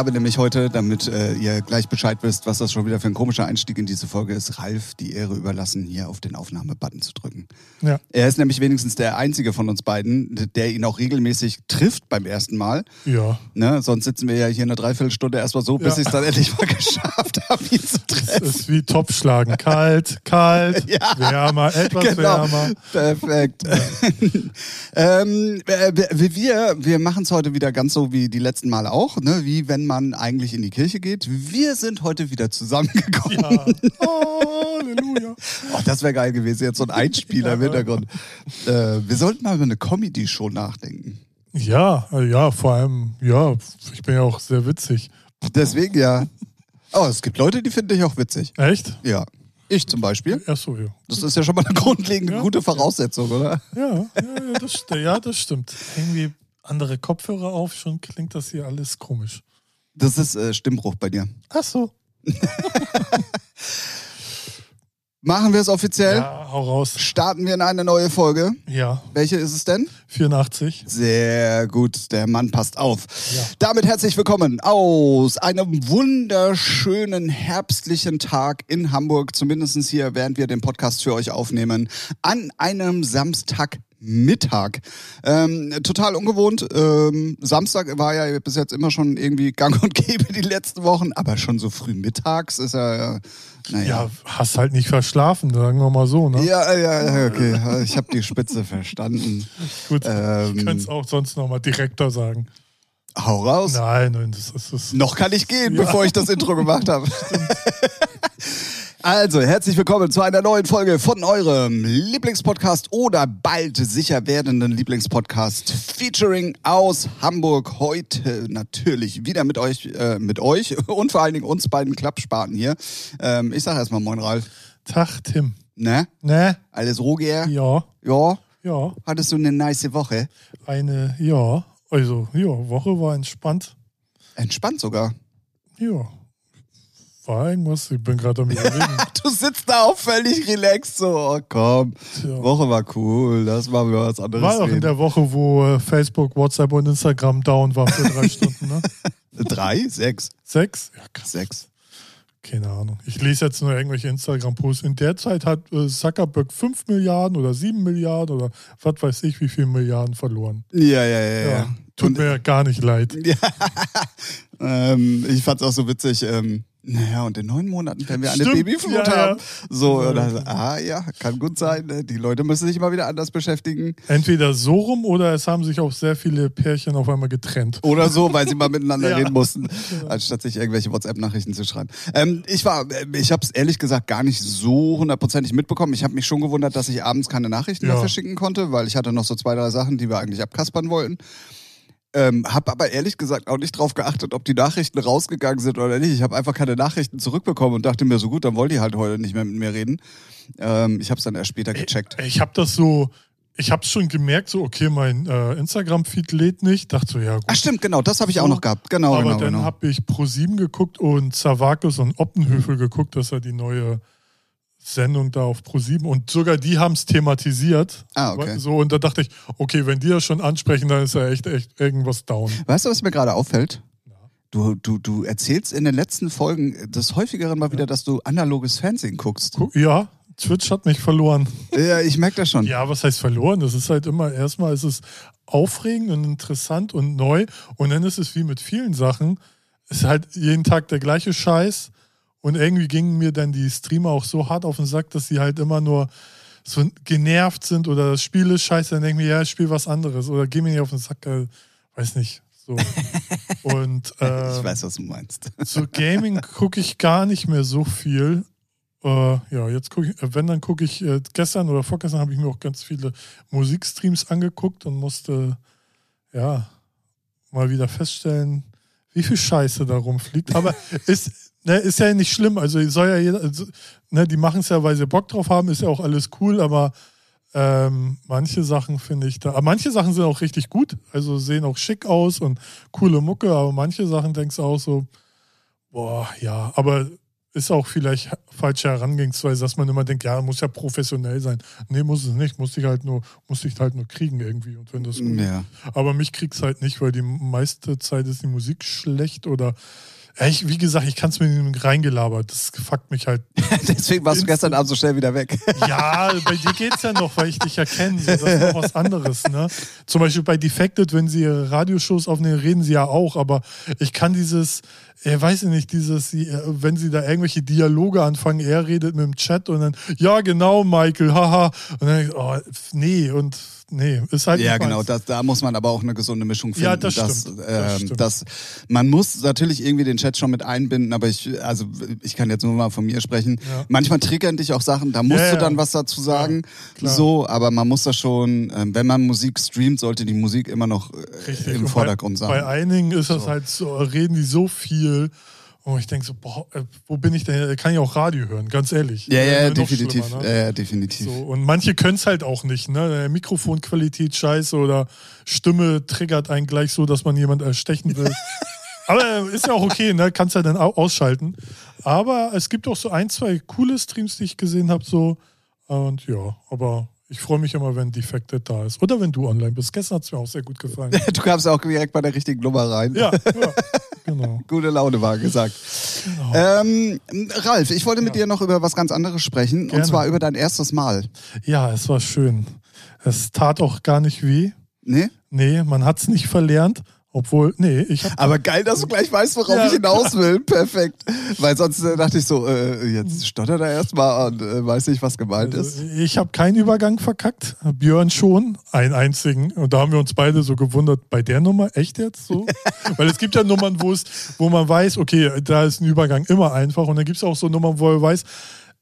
Habe nämlich heute, damit äh, ihr gleich Bescheid wisst, was das schon wieder für ein komischer Einstieg in diese Folge ist, Ralf die Ehre überlassen, hier auf den Aufnahmebutton zu drücken. Ja. Er ist nämlich wenigstens der einzige von uns beiden, der ihn auch regelmäßig trifft beim ersten Mal. Ja. Ne? Sonst sitzen wir ja hier eine Dreiviertelstunde erstmal so, bis Ja. ich es dann endlich mal geschafft habe, ihn zu Es treffen. ist wie Topfschlagen. Kalt, kalt, Ja. wärmer, etwas Genau. wärmer. Perfekt. ähm, äh, wir, wir machen es heute wieder ganz so wie die letzten Male auch, ne? wie wenn man eigentlich in die Kirche geht. Wir sind heute wieder zusammengekommen. Ja. Halleluja. Oh, das wäre geil gewesen, jetzt so ein Einspieler im. Hintergrund. Äh, wir sollten mal über eine Comedy-Show nachdenken. Ja, äh, ja, vor allem, ja, ich bin ja auch sehr witzig. Deswegen ja. Oh, es gibt Leute, die finden dich auch witzig. Echt? Ja. Ich zum Beispiel. Ach so, ja. Das ist ja schon mal eine grundlegende Ja. gute Voraussetzung, oder? Ja, ja, ja, das, ja, das stimmt. Irgendwie andere Kopfhörer auf, schon klingt das hier alles komisch. Das ist äh, Stimmbruch bei dir. Ach so. Machen wir es offiziell? Ja, hau raus. Starten wir in eine neue Folge. Ja, Welche ist es denn? 84. Sehr gut, der Mann passt auf. Ja. Damit herzlich willkommen aus einem wunderschönen herbstlichen Tag in Hamburg, zumindest hier, während wir den Podcast für euch aufnehmen, an einem Samstagmittag. Ähm, total ungewohnt. Ähm, Samstag war ja bis jetzt immer schon irgendwie gang und gäbe die letzten Wochen, aber schon so früh mittags ist ja, naja. Ja, hast halt nicht verschlafen, sagen wir mal so, ne? Ja, ja, okay. Ich habe die Spitze verstanden. Gut, Ähm. ich könnte es auch sonst nochmal direkter sagen. Hau raus. Nein, nein, das ist es. Noch kann ich gehen, Ja. bevor ich das Intro gemacht habe. Also, herzlich willkommen zu einer neuen Folge von eurem Lieblingspodcast oder bald sicher werdenden Lieblingspodcast featuring aus Hamburg. Heute natürlich wieder mit euch, äh, mit euch und vor allen Dingen uns beiden Klappspaten hier. Ähm, ich sag erstmal Moin Ralf. Tag, Tim. Ne? Ne? Alles Roger? Ja, Ja? ja. Hattest du eine nice Woche? Eine, ja. Also, ja, Woche war entspannt. Entspannt sogar. Ja. War irgendwas? Ich bin gerade am überlegen. Du sitzt da auch völlig relaxed so, oh komm. Tja. Woche war cool, das machen wir was anderes. War auch in der Woche, wo äh, Facebook, WhatsApp und Instagram down war für drei Stunden, ne? Drei? Sechs? Sechs? Ja, krass. Sechs. Keine Ahnung. Ich lese jetzt nur irgendwelche Instagram-Posts. In der Zeit hat äh, Zuckerberg 5 Milliarden oder 7 Milliarden oder was weiß ich, wie viel Milliarden verloren. Ja, ja, ja. Ja. ja. Tut Und, mir gar nicht leid. ähm, ich fand's auch so witzig. Ähm, naja, und in neun Monaten werden wir eine Stimmt, Babyflut ja, haben. So, Ja. und dann, ah ja, kann gut sein. Ne? Die Leute müssen sich immer wieder anders beschäftigen. Entweder so rum oder es haben sich auch sehr viele Pärchen auf einmal getrennt. Oder so, weil sie mal miteinander Ja. reden mussten, anstatt sich irgendwelche WhatsApp-Nachrichten zu schreiben. Ähm, ich war, ich habe es ehrlich gesagt gar nicht so hundertprozentig mitbekommen. Ich habe mich schon gewundert, dass ich abends keine Nachrichten mehr verschicken konnte, weil ich hatte noch so zwei, drei Sachen, die wir eigentlich abkaspern wollten. Ähm, hab aber ehrlich gesagt auch nicht drauf geachtet, ob die Nachrichten rausgegangen sind oder nicht. Ich habe einfach keine Nachrichten zurückbekommen und dachte mir so gut, dann wollen die halt heute nicht mehr mit mir reden. Ähm, ich habe es dann erst später gecheckt. Ich habe das so, ich habe schon gemerkt, so, okay, mein äh, Instagram-Feed lädt nicht. Dachte so, ja gut. Ach stimmt, genau, das habe ich auch noch gehabt. Genau, Aber genau, dann genau. habe ich Pro7 geguckt und Zavakis und Optenhöfel geguckt, das ist ja die neue Sendung da auf Pro7 und sogar die haben es thematisiert. Ah, okay. So, und da dachte ich, okay, wenn die das schon ansprechen, dann ist ja echt, echt irgendwas down. Weißt du, was mir gerade auffällt? Du, du, du erzählst in den letzten Folgen des häufigeren mal wieder, dass du analoges Fernsehen guckst. Gu- Ja, Twitch hat mich verloren. Ja, ich merke das schon. Ja, was heißt verloren? Das ist halt immer, erstmal ist es aufregend und interessant und neu und dann ist es wie mit vielen Sachen, ist halt jeden Tag der gleiche Scheiß und irgendwie gingen mir dann die Streamer auch so hart auf den Sack, dass sie halt immer nur so genervt sind oder das Spiel ist scheiße, dann denke ich mir, ja, ich spiele was anderes oder geh mir nicht auf den Sack, äh, weiß nicht. So. Und ich äh, weiß, was du meinst. so Gaming gucke ich gar nicht mehr so viel. Äh, ja, jetzt gucke ich, wenn, dann gucke ich, äh, gestern oder vorgestern habe ich mir auch ganz viele Musikstreams angeguckt und musste, ja, mal wieder feststellen, wie viel Scheiße da rumfliegt. Aber ist, ne, ist ja nicht schlimm. Also soll ja jeder, also, ne, die machen es ja, weil sie Bock drauf haben, ist ja auch alles cool, aber ähm, manche Sachen finde ich da, aber manche Sachen sind auch richtig gut, also sehen auch schick aus und coole Mucke, aber manche Sachen denkst du auch so, boah, ja, aber ist auch vielleicht falsche Herangehensweise, dass man immer denkt, ja, muss ja professionell sein. Nee, muss es nicht. Muss ich halt nur, muss ich halt nur kriegen irgendwie. Und wenn das gut Ja. Aber mich kriegt's halt nicht, weil die meiste Zeit ist die Musik schlecht oder ich, wie gesagt, ich kann es mir nicht reingelabert. Das fuckt mich halt. Deswegen warst du gestern Abend so schnell wieder weg. Ja, bei dir geht's ja noch, weil ich dich ja kenne. So, das ist noch was anderes, ne? Zum Beispiel bei Defected, wenn sie ihre Radioshows aufnehmen, reden sie ja auch, aber ich kann dieses, äh, weiß ich nicht, dieses, äh, wenn sie da irgendwelche Dialoge anfangen, er redet mit dem Chat und dann, ja, genau, Michael, haha. Und dann, ich, oh, nee, und nee, ist halt Ja, nicht genau. Das, da muss man aber auch eine gesunde Mischung finden. Ja, das dass, stimmt. Das ähm, stimmt. dass man muss natürlich irgendwie den Chat schon mit einbinden, aber ich, also ich kann jetzt nur mal von mir sprechen. Ja. Manchmal triggern dich auch Sachen, da musst Ja, du ja. dann was dazu sagen. klar. so, aber man muss da schon, ähm, wenn man Musik streamt, sollte die Musik immer noch äh, im Und Vordergrund bei, sein. Bei einigen ist das So. halt so, reden die so viel. Und ich denke so, boah, äh, wo bin ich denn? Kann ich auch Radio hören, ganz ehrlich. ja, ja, Äh, noch definitiv. ne? Ja, ja, definitiv. So, und manche können es halt auch nicht, ne? Mikrofonqualität scheiße oder Stimme triggert einen gleich so, dass man jemand erstechen will. Aber äh, ist ja auch okay, ne? Kannst ja dann au- ausschalten. Aber es gibt auch so ein, zwei coole Streams, die ich gesehen habe, so. Und ja, aber ich freue mich immer, wenn Defected da ist. Oder wenn du online bist. Gestern hat es mir auch sehr gut gefallen. Du kamst auch direkt bei der richtigen Nummer rein. Ja, ja, genau. Gute Laune war gesagt. genau. Ähm, Ralf, ich wollte mit Ja. dir noch über was ganz anderes sprechen. Gerne. Und zwar über dein erstes Mal. Ja, es war schön. Es tat auch gar nicht weh. Nee? Nee, man hat es nicht verlernt. Obwohl, nee, ich Aber geil, dass du gleich weißt, worauf Ja, ich hinaus will. Perfekt. Weil sonst äh, dachte ich so, äh, jetzt stottert er erstmal und äh, weiß nicht, was gemeint ist. Also, ich habe keinen Übergang verkackt. Björn schon, einen einzigen. Und da haben wir uns beide so gewundert, bei der Nummer, echt jetzt so? Weil es gibt ja Nummern, wo es, wo man weiß, okay, da ist ein Übergang immer einfach. Und dann gibt es auch so Nummern, wo er weiß,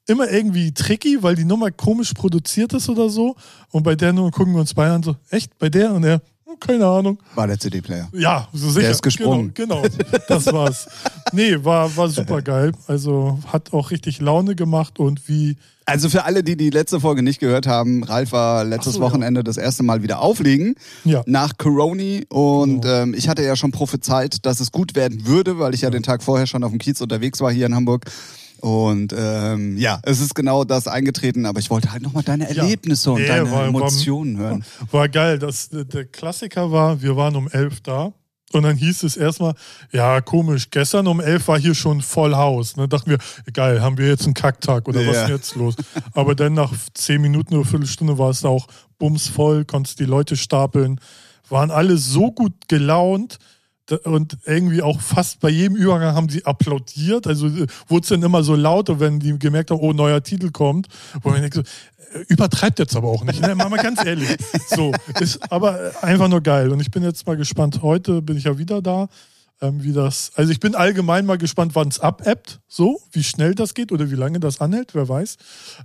immer irgendwie tricky, weil die Nummer komisch produziert ist oder so. Und bei der Nummer gucken wir uns beide an, so, echt, bei der? Und er, keine Ahnung. War der CD-Player. Ja, so sicher. Der ist gesprungen. Genau, genau das war's. Nee, war, war super geil. Also hat auch richtig Laune gemacht und wie, Also für alle, die die letzte Folge nicht gehört haben, Ralf war letztes so, ja. Wochenende das erste Mal wieder auflegen ja. nach Coroni und Genau. ähm, ich hatte ja schon prophezeit, dass es gut werden würde, weil ich ja den Tag vorher schon auf dem Kiez unterwegs war hier in Hamburg. Und ähm, ja, es ist genau das eingetreten, aber ich wollte halt nochmal deine Ja. Erlebnisse und Nee, deine war- war- Emotionen hören. War geil. Das, der Klassiker war, wir waren um elf da. Und dann hieß es erstmal, ja, komisch, gestern um elf war hier schon voll Haus. Ne, dachten wir, geil, haben wir jetzt einen Kacktag oder was Ja. ist denn jetzt los? Aber dann nach zehn Minuten oder Viertelstunde war es auch bumsvoll, konntest die Leute stapeln, waren alle so gut gelaunt und irgendwie auch fast bei jedem Übergang haben sie applaudiert. Also äh, wurde es dann immer so lauter, wenn die gemerkt haben, oh, neuer Titel kommt. Wo man denkt so, äh, übertreibt jetzt aber auch nicht. Ne? Mal, mal ganz ehrlich. So, ist aber äh, einfach nur geil. Und ich bin jetzt mal gespannt. Heute bin ich ja wieder da. Ähm, wie das, also ich bin allgemein mal gespannt, wann es abebbt, so, wie schnell das geht oder wie lange das anhält, wer weiß.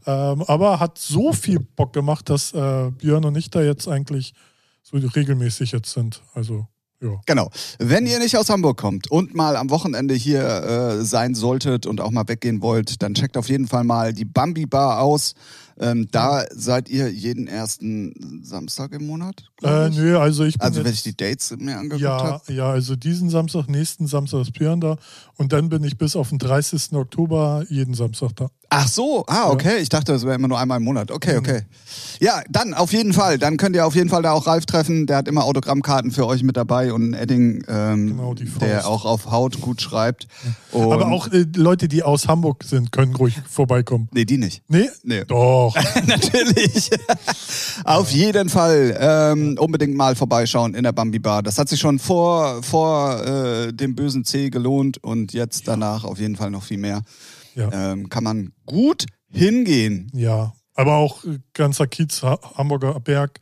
Ähm, aber hat so viel Bock gemacht, dass äh, Björn und ich da jetzt eigentlich so regelmäßig jetzt sind. Also, ja. Genau. Wenn ihr nicht aus Hamburg kommt und mal am Wochenende hier äh, sein solltet und auch mal weggehen wollt, dann checkt auf jeden Fall mal die Bambi Bar aus. Ähm, da seid ihr jeden ersten Samstag im Monat? Äh, nö, also ich bin also wenn ich die Dates mir angeguckt ja, habe. ja, also diesen Samstag, nächsten Samstag ist Björn da und dann bin ich bis auf den 30. Oktober jeden Samstag da. Ach so, ah, okay. Ich dachte, das wäre immer nur einmal im Monat. Okay, okay. Ja, dann auf jeden Fall. Dann könnt ihr auf jeden Fall da auch Ralf treffen. Der hat immer Autogrammkarten für euch mit dabei und ein Edding, ähm, Genau, der auch auf Haut gut schreibt. Und Aber auch äh, Leute, die aus Hamburg sind, können ruhig vorbeikommen. Nee, die nicht. Nee? Nee. Doch. Natürlich. Auf jeden Fall ähm, unbedingt mal vorbeischauen in der Bambi Bar. Das hat sich schon vor, vor äh, dem bösen C gelohnt und jetzt danach auf jeden Fall noch viel mehr. Ja. Ähm, kann man gut hingehen. Ja, aber auch ganzer Kiez, Ha- Hamburger Berg,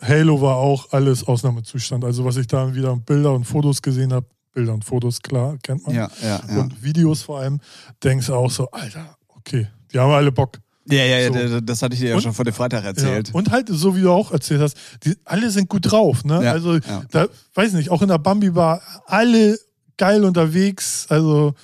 Halo war auch alles Ausnahmezustand. Also was ich da wieder Bilder und Fotos gesehen habe, Bilder und Fotos, klar, kennt man. Ja, ja, ja. Und Videos vor allem, denkst du auch so, Alter, okay, die haben alle Bock. Ja, ja, ja, So. das hatte ich dir ja Und- schon vor dem Freitag erzählt. Ja. Und halt, so wie du auch erzählt hast, die, alle sind gut drauf, ne? Ja, also, ja. da, weiß nicht, auch in der Bambi war alle geil unterwegs, also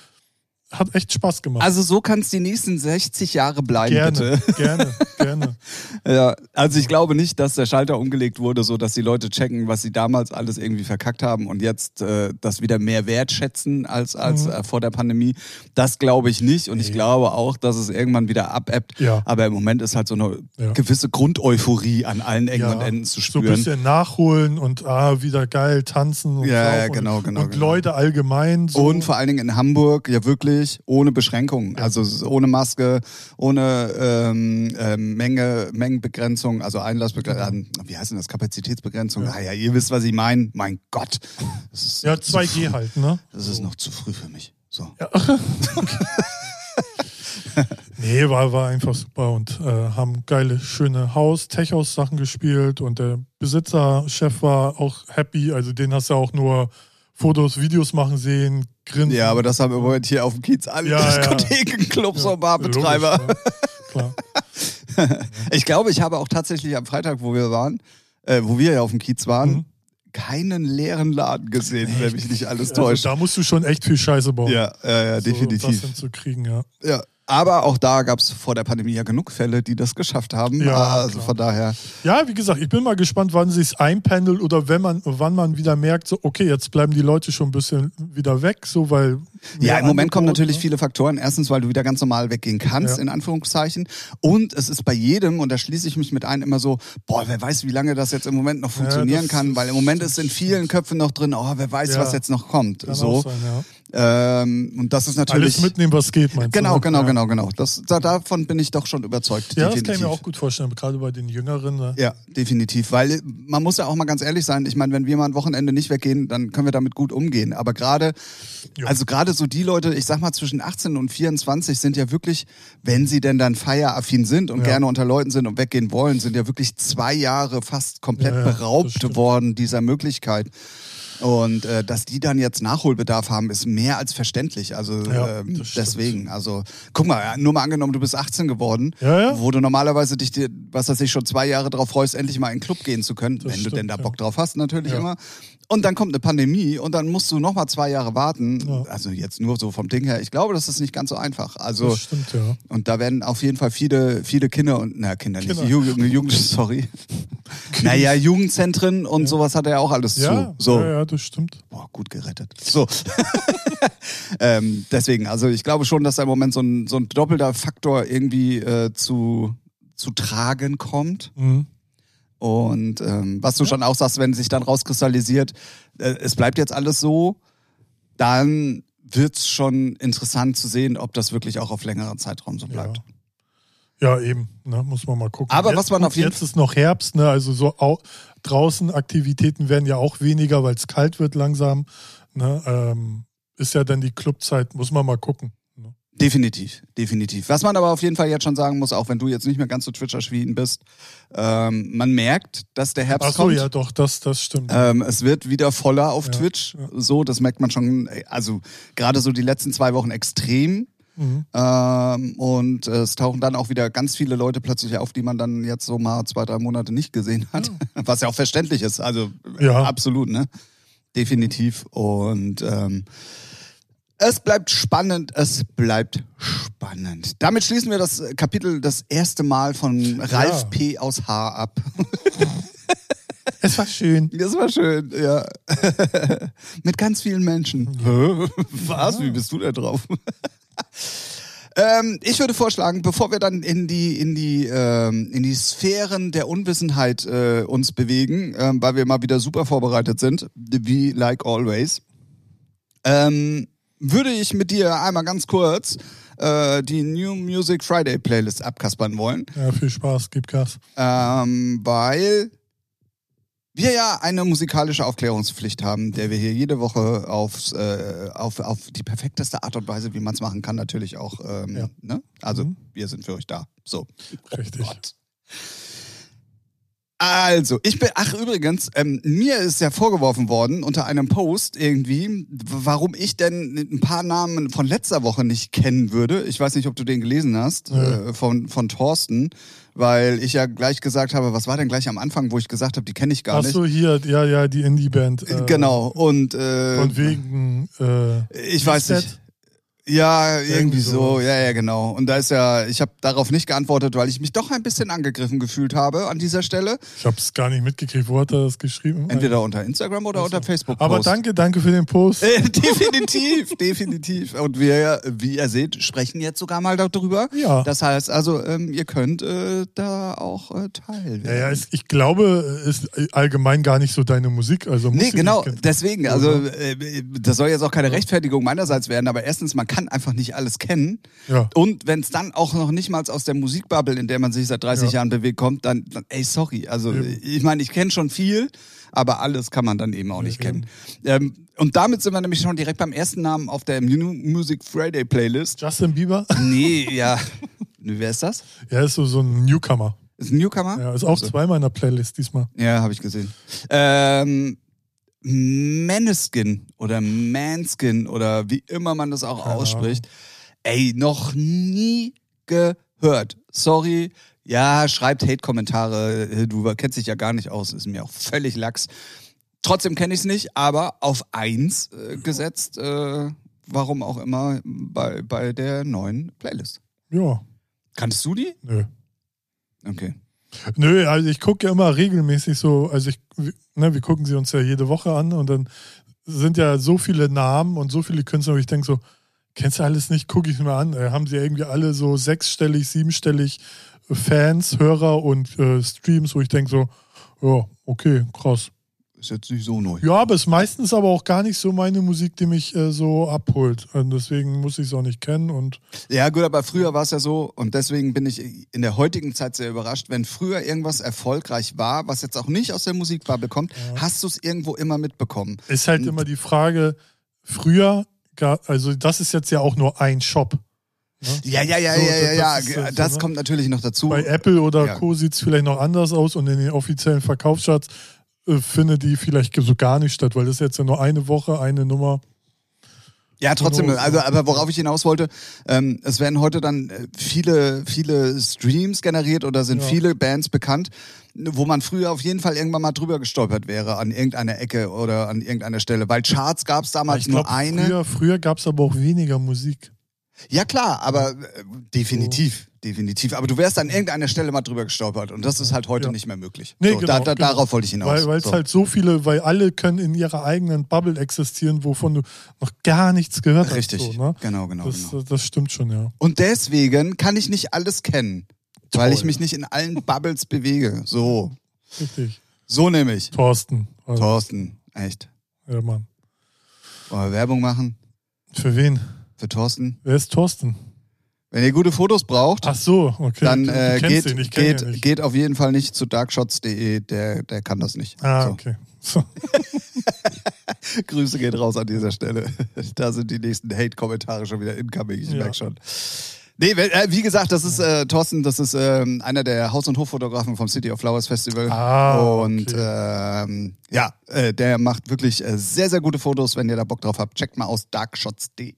hat echt Spaß gemacht. Also so kann es die nächsten 60 Jahre bleiben, gerne, bitte. gerne, gerne. Ja, also ich glaube nicht, dass der Schalter umgelegt wurde, so dass die Leute checken, was sie damals alles irgendwie verkackt haben und jetzt äh, das wieder mehr wertschätzen als, als Mhm. äh, vor der Pandemie. Das glaube ich nicht und ich Nee. glaube auch, dass es irgendwann wieder abebbt. Ja. Aber im Moment ist halt so eine Ja. gewisse Grundeuphorie an allen Ecken Ja, und Enden zu So ein spüren. bisschen nachholen und ah, wieder geil tanzen und, Ja, ja, genau, und, genau, und genau. Leute allgemein. So. Und vor allen Dingen in Hamburg ja wirklich ohne Beschränkungen, also es ist ohne Maske, ohne ähm, ähm, Menge, Mengenbegrenzung, also Einlassbegrenzung, wie heißt denn das, Kapazitätsbegrenzung? Ja. Ah ja, ihr wisst, was ich meine. Mein Gott. Ja, zu früh. 2G halt, ne? Das ist noch zu früh für mich. So. Nee, war, war einfach super und äh, haben geile, schöne Haus, Tech-House-Sachen gespielt und der Besitzer, Chef war auch happy, also den hast du auch nur Fotos, Videos machen sehen, grinsen. Ja, aber das haben im Moment hier auf dem Kiez alle Ja, ja. Diskotheken, Clubs und Barbetreiber. Logisch, ne? Klar. Ich glaube, ich habe auch tatsächlich am Freitag, wo wir waren, äh, wo wir ja auf dem Kiez waren, Mhm. keinen leeren Laden gesehen, wenn mich nicht alles Also, täuscht. da musst du schon echt viel Scheiße bauen. ja, ja, ja, so, um das definitiv. hinzukriegen, ja. Ja. Aber auch da gab es vor der Pandemie ja genug Fälle, die das geschafft haben. Ja, also klar. von daher. Ja, wie gesagt, ich bin mal gespannt, wann sich's einpendelt oder wenn man, wann man wieder merkt, so, okay, jetzt bleiben die Leute schon ein bisschen wieder weg, so, weil. Ja, im Moment kommen natürlich ne? viele Faktoren. Erstens, weil du wieder ganz normal weggehen kannst, Ja. in Anführungszeichen. Und es ist bei jedem, und da schließe ich mich mit ein, immer so, boah, wer weiß, wie lange das jetzt im Moment noch funktionieren das kann, weil im Moment ist in vielen Köpfen noch drin, oh, wer weiß, Ja. was jetzt noch kommt. So. sein, ja. Ähm, und das ist natürlich. Alles mitnehmen, was geht, meinst Genau, du? genau, genau, genau. Das, da, davon bin ich doch schon überzeugt. Ja, das definitiv. kann ich mir auch gut vorstellen, gerade bei den Jüngeren. Ne? Ja, definitiv. Weil äh, man muss ja auch mal ganz ehrlich sein. Ich meine, wenn wir mal ein Wochenende nicht weggehen, dann können wir damit gut umgehen. Aber gerade, Ja. also gerade so die Leute, ich sag mal zwischen 18 und 24 sind ja wirklich, wenn sie denn dann feieraffin sind und Ja. gerne unter Leuten sind und weggehen wollen, sind ja wirklich zwei Jahre fast komplett Ja, das beraubt worden dieser Möglichkeit. Und äh, dass die dann jetzt Nachholbedarf haben, ist mehr als verständlich. Also Ja, ähm, stimmt. deswegen. Also guck mal, nur mal angenommen, du bist 18 geworden, Ja, ja. wo du normalerweise dich, dir, was weiß ich, schon zwei Jahre drauf freust, endlich mal in den Club gehen zu können, Das wenn du stimmt, denn da. Bock drauf hast, natürlich immer. Und dann kommt eine Pandemie und dann musst du nochmal zwei Jahre warten. Also jetzt nur so vom Ding her. Ich glaube, das ist nicht ganz so einfach. Also Das stimmt, ja. und da werden auf jeden Fall viele, viele Kinder und, na, Kinder nicht, Kinder. Jugend, Jugend sorry. naja, Jugendzentren und sowas hat er ja auch alles Ja, zu. So. Ja, ja, das stimmt. Boah, gut gerettet. So. ähm, deswegen, also ich glaube schon, dass da im Moment so ein, so ein doppelter Faktor irgendwie äh, zu, zu tragen kommt. Mhm. Und ähm, was du schon auch sagst, wenn sich dann rauskristallisiert, äh, es bleibt jetzt alles so, dann wird's schon interessant zu sehen, ob das wirklich auch auf längeren Zeitraum so bleibt. Ja. Ja, eben, ne, muss man mal gucken. Aber jetzt, was man auf jeden Jetzt ist noch Herbst, ne, also so au draußen Aktivitäten werden ja auch weniger, weil es kalt wird langsam. Ne, ähm, ist ja dann die Clubzeit, muss man mal gucken. Ne. Definitiv, definitiv. Was man aber auf jeden Fall jetzt schon sagen muss, auch wenn du jetzt nicht mehr ganz so Twitch-erschienen bist, ähm, man merkt, dass der Herbst Ach so, kommt. ja, doch, das, das stimmt. Ähm, es wird wieder voller auf Ja, Twitch. ja. So, das merkt man schon, also gerade so die letzten zwei Wochen extrem. Mhm. Ähm, und es tauchen dann auch wieder ganz viele Leute plötzlich auf, die man dann jetzt so mal zwei, drei Monate nicht gesehen hat. Was ja auch verständlich ist. Also Ja. absolut, ne? Definitiv. Und ähm, es bleibt spannend, es bleibt spannend. Damit schließen wir das Kapitel das erste Mal von Ralf Ja. P. aus H ab. Es war schön. Das war schön, ja. Mit ganz vielen Menschen. Hä? Was? Wie bist du da drauf? ähm, ich würde vorschlagen, bevor wir dann in die, in die, ähm, in die Sphären der Unwissenheit äh, uns bewegen, ähm, weil wir mal wieder super vorbereitet sind, wie like always, ähm, würde ich mit dir einmal ganz kurz äh, die New Music Friday Playlist abkaspern wollen Ja, viel Spaß, gib Gas. ähm, weil wir ja eine musikalische Aufklärungspflicht haben, der wir hier jede Woche aufs, äh, auf, auf die perfekteste Art und Weise, wie man es machen kann, natürlich auch. Ähm, Ja. ne? Also Mhm. wir sind für euch da. So. Richtig. Gott. Also, ich bin, ach übrigens, ähm, mir ist ja vorgeworfen worden unter einem Post irgendwie, warum ich denn ein paar Namen von letzter Woche nicht kennen würde. Ich weiß nicht, ob du den gelesen hast, Ja. äh, von, von Thorsten, weil ich ja gleich gesagt habe, was war denn gleich am Anfang, wo ich gesagt habe, die kenne ich gar Ach so, hier, ja, ja, die Indie-Band. nicht. Äh, Genau, und äh, Von wegen. Äh, ich weiß nicht. Ja, irgendwie, Irgendwie so. Ja, ja, genau. Und da ist ja, ich habe darauf nicht geantwortet, weil ich mich doch ein bisschen angegriffen gefühlt habe an dieser Stelle. Ich habe es gar nicht mitgekriegt. Wo hat er das geschrieben? Entweder unter Instagram oder unter Facebook. Aber danke, danke für den Post. Äh, definitiv, definitiv. Und wir, wie ihr seht, sprechen jetzt sogar mal darüber. Ja. Das heißt also, ähm, ihr könnt äh, da auch äh, teilnehmen. Ja, ja, ich glaube, es ist allgemein gar nicht so deine Musik. Also Nee, genau, deswegen, also äh, das soll jetzt auch keine Rechtfertigung meinerseits werden, aber erstens, man kann einfach nicht alles kennen. Ja. Und wenn es dann auch noch nicht mal aus der Musikbubble, in der man sich seit 30 Ja. Jahren bewegt, kommt, dann, dann ey, sorry. Also Eben. ich meine, ich kenne schon viel, aber alles kann man dann eben auch nicht Ja, kennen. Ähm, und damit sind wir nämlich schon direkt beim ersten Namen auf der New Music Friday Playlist. Justin Bieber? Nee, ja. Wer ist das? Ja, ist so, so ein Newcomer. Ist ein Newcomer? Ja, ist auch Also- zweimal in der Playlist diesmal. Ja, habe ich gesehen. Ähm, Maneskin oder Manskin oder wie immer man das auch ausspricht. Ey, noch nie gehört. Sorry. Ja, schreibt Hate-Kommentare. Du kennst dich ja gar nicht aus. Ist mir auch völlig lax. Trotzdem kenne ich es nicht, aber auf eins äh, gesetzt. Äh, warum auch immer bei, bei der neuen Playlist. Ja, Kannst du die? nö. Okay. Nö, also ich gucke ja immer regelmäßig so, also ich, ne, wir gucken sie uns ja jede Woche an und dann sind ja so viele Namen und so viele Künstler, wo ich denke so, kennst du alles nicht, gucke ich mir an. Äh, haben sie irgendwie alle so sechsstellig, siebenstellig Fans, Hörer und äh, Streams, wo ich denke so, ja, okay, krass. Ist jetzt nicht so neu. Ja, aber ist meistens aber auch gar nicht so meine Musik, die mich äh, so abholt. Und deswegen muss ich es auch nicht kennen und Ja, gut, aber früher war es ja so und deswegen bin ich in der heutigen Zeit sehr überrascht, wenn früher irgendwas erfolgreich war, was jetzt auch nicht aus der Musikbubble kommt, hast du es irgendwo immer mitbekommen. ist halt immer die Frage, früher, also das ist jetzt ja auch nur ein Shop. Ne? Ja, ja, ja, So, ja, ja, das ja. ist, äh, so, Das ne? kommt natürlich noch dazu. Bei Apple oder Ja. Co. sieht es vielleicht noch anders aus und in den offiziellen Verkaufscharts äh, findet die vielleicht so gar nicht statt, weil das ist jetzt ja nur eine Woche, eine Nummer. Ja, trotzdem, Genau, also, aber worauf ich hinaus wollte, ähm, es werden heute dann äh, viele, viele Streams generiert oder sind Ja. viele Bands bekannt, wo man früher auf jeden Fall irgendwann mal drüber gestolpert wäre an irgendeiner Ecke oder an irgendeiner Stelle. Weil Charts gab es damals ich nur glaub, eine. Früher, früher gab es aber auch weniger Musik. Ja klar, aber äh, definitiv, definitiv. Aber du wärst an irgendeiner Stelle mal drüber gestolpert und das ist halt heute Ja. nicht mehr möglich. Nee, so, genau, da, da, genau. Darauf wollte ich hinaus. Weil weil es so. halt so viele, weil alle können in ihrer eigenen Bubble existieren, wovon du noch gar nichts gehört Richtig, hast. So, ne? genau, genau, das, genau. das stimmt schon, ja. Und deswegen kann ich nicht alles kennen, weil Toll. ich mich nicht in allen Bubbles bewege. So, Richtig. so nämlich. Thorsten. Also, Thorsten, echt. ja, Mann. Wollen wir Werbung machen Für wen? für Thorsten? Wer ist Thorsten? Wenn ihr gute Fotos braucht, Ach so, okay. dann du, äh, kennst geht, ihn, ich kenn geht, ihn nicht. geht auf jeden Fall nicht zu darkshots.de, der, der kann das nicht. Ah, so. okay. So. Grüße gehen raus an dieser Stelle. Da sind die nächsten Hate-Kommentare schon wieder incoming, ich Ja. merke schon. Nee, äh, wie gesagt, das ist äh, Thorsten, das ist ähm, einer der Haus- und Hoffotografen vom City of Flowers Festival. Ah, und ähm, ja, äh, der macht wirklich äh, sehr, sehr gute Fotos. Wenn ihr da Bock drauf habt, checkt mal aus darkshots.de.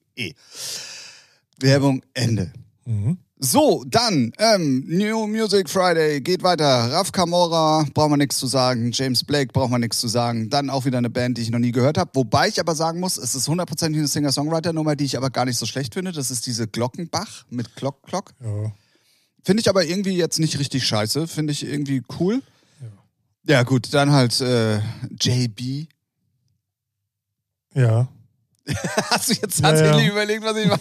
Werbung Ende. Mhm. So, dann ähm, New Music Friday geht weiter. Raf Kamora brauchen wir nichts zu sagen. James Blake brauchen wir nichts zu sagen. Dann auch wieder eine Band, die ich noch nie gehört habe. Wobei ich aber sagen muss, es ist hundertprozentig eine Singer-Songwriter-Nummer, die ich aber gar nicht so schlecht finde. Das ist diese Glockenbach mit Glock Glock. Ja. Finde ich aber irgendwie jetzt nicht richtig scheiße. Finde ich irgendwie cool. Ja, gut, dann halt äh, JB. ja. Hast du jetzt Ja, tatsächlich ja. überlegt, was ich mache?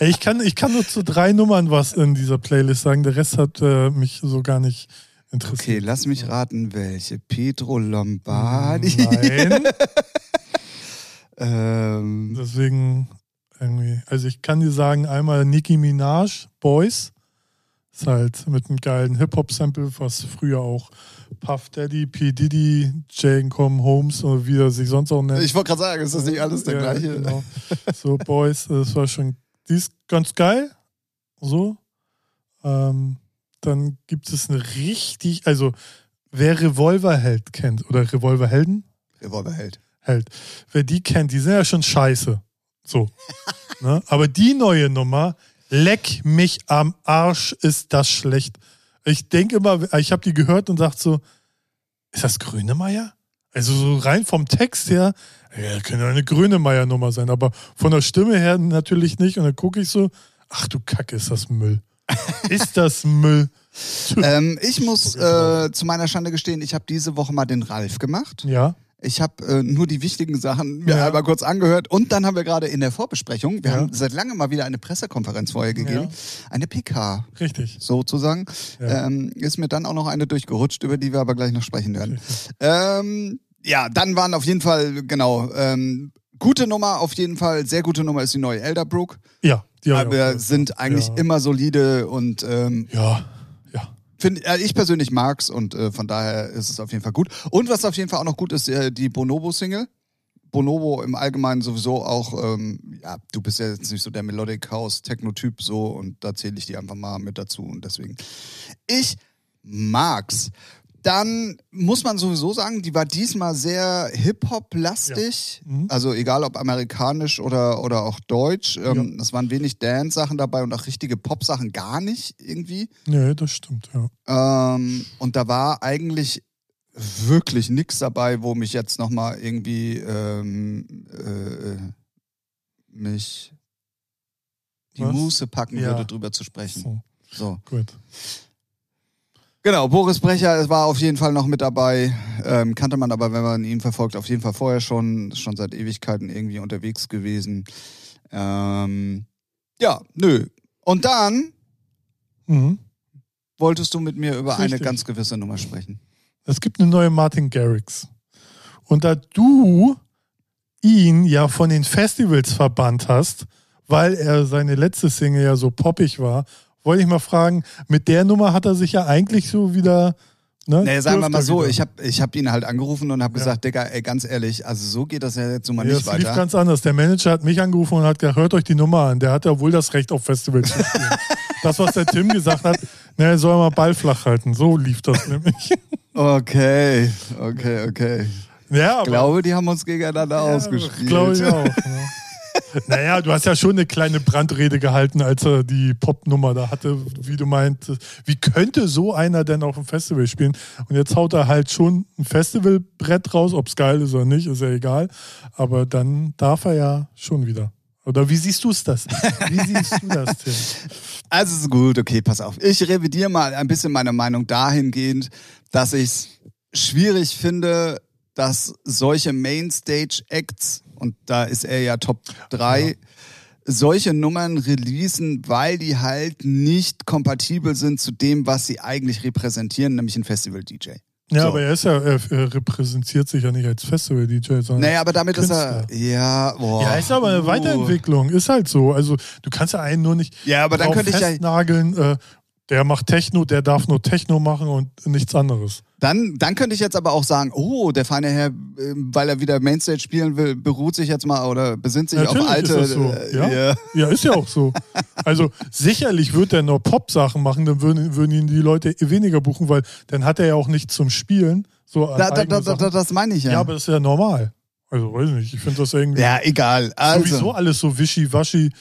Ich kann, ich kann nur zu drei Nummern was in dieser Playlist sagen. Der Rest hat äh, mich so gar nicht interessiert. Okay, lass mich raten, welche. Pedro Lombardi. Nein. ähm, Deswegen irgendwie. Also ich kann dir sagen, einmal Nicki Minaj, Boys. Ist halt mit einem geilen Hip-Hop-Sample, was früher auch Puff Daddy, P. Diddy, Jacob Holmes oder wie er sich sonst auch nennt. ich wollte gerade sagen, ist das nicht alles der Ja, gleiche? Genau. So, Boys, das war schon, die ist ganz geil. So. Ähm, dann gibt es eine richtig, also wer Revolverheld kennt oder Revolverhelden, Revolverheld. Held, wer die kennt, die sind ja schon scheiße. So. ne? Aber die neue Nummer, leck mich am Arsch, ist das schlecht. Ich denke immer, ich habe die gehört und dachte so, ist das Grünemeier? Also so rein vom Text her, ja, könnte eine Grönemeyer-Nummer sein, aber von der Stimme her natürlich nicht. Und dann gucke ich so, ach du Kacke, ist das Müll. ist das Müll? ähm, ich muss äh, zu meiner Schande gestehen, ich habe diese Woche mal den Ralf gemacht. Ja. Ich habe äh, nur die wichtigen Sachen mir Ja. einmal kurz angehört und dann haben wir gerade in der Vorbesprechung, wir Ja. haben seit langem mal wieder eine Pressekonferenz vorher gegeben, Ja. eine PK Richtig. sozusagen. Ähm, ist mir dann auch noch eine durchgerutscht, über die wir aber gleich noch sprechen werden. Ähm, ja, dann waren auf jeden Fall, genau, ähm, gute Nummer, auf jeden Fall, sehr gute Nummer ist die neue Elderbrook. Ja. Die hab ich auch aber gehört. sind eigentlich immer solide und ähm, Ja. Find, äh, ich persönlich mag's und äh, von daher ist es auf jeden Fall gut. Und was auf jeden Fall auch noch gut ist, äh, die Bonobo-Single. Bonobo im Allgemeinen sowieso auch, ähm, ja, du bist ja jetzt nicht so der Melodic House Techno-Typ so und da zähle ich die einfach mal mit dazu und deswegen. Ich mag's. Dann muss man sowieso sagen, die war diesmal sehr Hip-Hop-lastig. Ja. Mhm. Also egal ob amerikanisch oder, oder auch deutsch. Ähm, Es waren wenig Dance-Sachen dabei und auch richtige Pop-Sachen gar nicht irgendwie. Nee, das stimmt, ja. Ähm, und da war eigentlich wirklich nichts dabei, wo mich jetzt nochmal irgendwie ähm, äh, mich die Was? Muße packen Ja. würde, drüber zu sprechen. So, So. gut. Genau, Boris Brecher war auf jeden Fall noch mit dabei. Ähm, kannte man aber, wenn man ihn verfolgt, auf jeden Fall vorher schon, schon seit Ewigkeiten irgendwie unterwegs gewesen. Ähm, ja, nö. Und dann Mhm. wolltest du mit mir über eine Richtig. ganz gewisse Nummer sprechen. Es gibt eine neue Martin Garrix. Und da du ihn ja von den Festivals verbannt hast, weil er seine letzte Single ja so poppig war, wollte ich mal fragen, mit der Nummer hat er sich ja eigentlich so wieder. Ne, Nee, sagen wir mal so, wieder. ich habe ich hab ihn halt angerufen und habe Ja. gesagt, Digga, ey, ganz ehrlich, also so geht das ja jetzt nun mal Ja, nicht das lief weiter. ganz anders. Der Manager hat mich angerufen und hat gesagt, hört euch die Nummer an. Der hat ja wohl das Recht auf Festivals zu spielen. das, was der Tim gesagt hat, na, er soll mal Ball flach halten. So lief das nämlich. Okay, okay, okay. ja, Ich aber glaube, die haben uns gegeneinander Ja, ausgespielt. Glaube ich auch. Ne? Naja, du hast ja schon eine kleine Brandrede gehalten, als er die Popnummer da hatte, wie du meintest. Wie könnte so einer denn auf dem Festival spielen? Und jetzt haut er halt schon ein Festivalbrett raus, ob es geil ist oder nicht, ist ja egal. Aber dann darf er ja schon wieder. Oder wie siehst du es das? Wie siehst du das, Tim? Also gut, okay, pass auf. Ich revidiere mal ein bisschen meine Meinung dahingehend, dass ich es schwierig finde, dass solche Mainstage-Acts, und da ist er ja Top 3, Ja. solche Nummern releasen, weil die halt nicht kompatibel sind zu dem, was sie eigentlich repräsentieren, nämlich ein Festival-DJ. Ja, So. aber er ist ja, er, er repräsentiert sich ja nicht als Festival-DJ, sondern. Naja, aber damit ist er. Künstler. Ja, boah. Ja, ist aber eine Uh. Weiterentwicklung, ist halt so. Also du kannst ja einen nur nicht Ja, aber dann könnte ich ja. äh, der macht Techno, der darf nur Techno machen und nichts anderes. Dann, dann könnte ich jetzt aber auch sagen, oh, der feine Herr, äh, weil er wieder Mainstage spielen will, beruht sich jetzt mal oder besinnt sich Natürlich auf alte. ist das so. äh, Ja. ja. Ja, ist ja auch so. Also sicherlich wird er nur Pop-Sachen machen, dann würden, würden ihn die Leute weniger buchen, weil dann hat er ja auch nichts zum Spielen. So Da, da, da, das meine ich ja. ja. aber das ist ja normal. Also weiß ich nicht, ich finde das irgendwie ja, egal. Also, sowieso alles so wischiwaschi. M-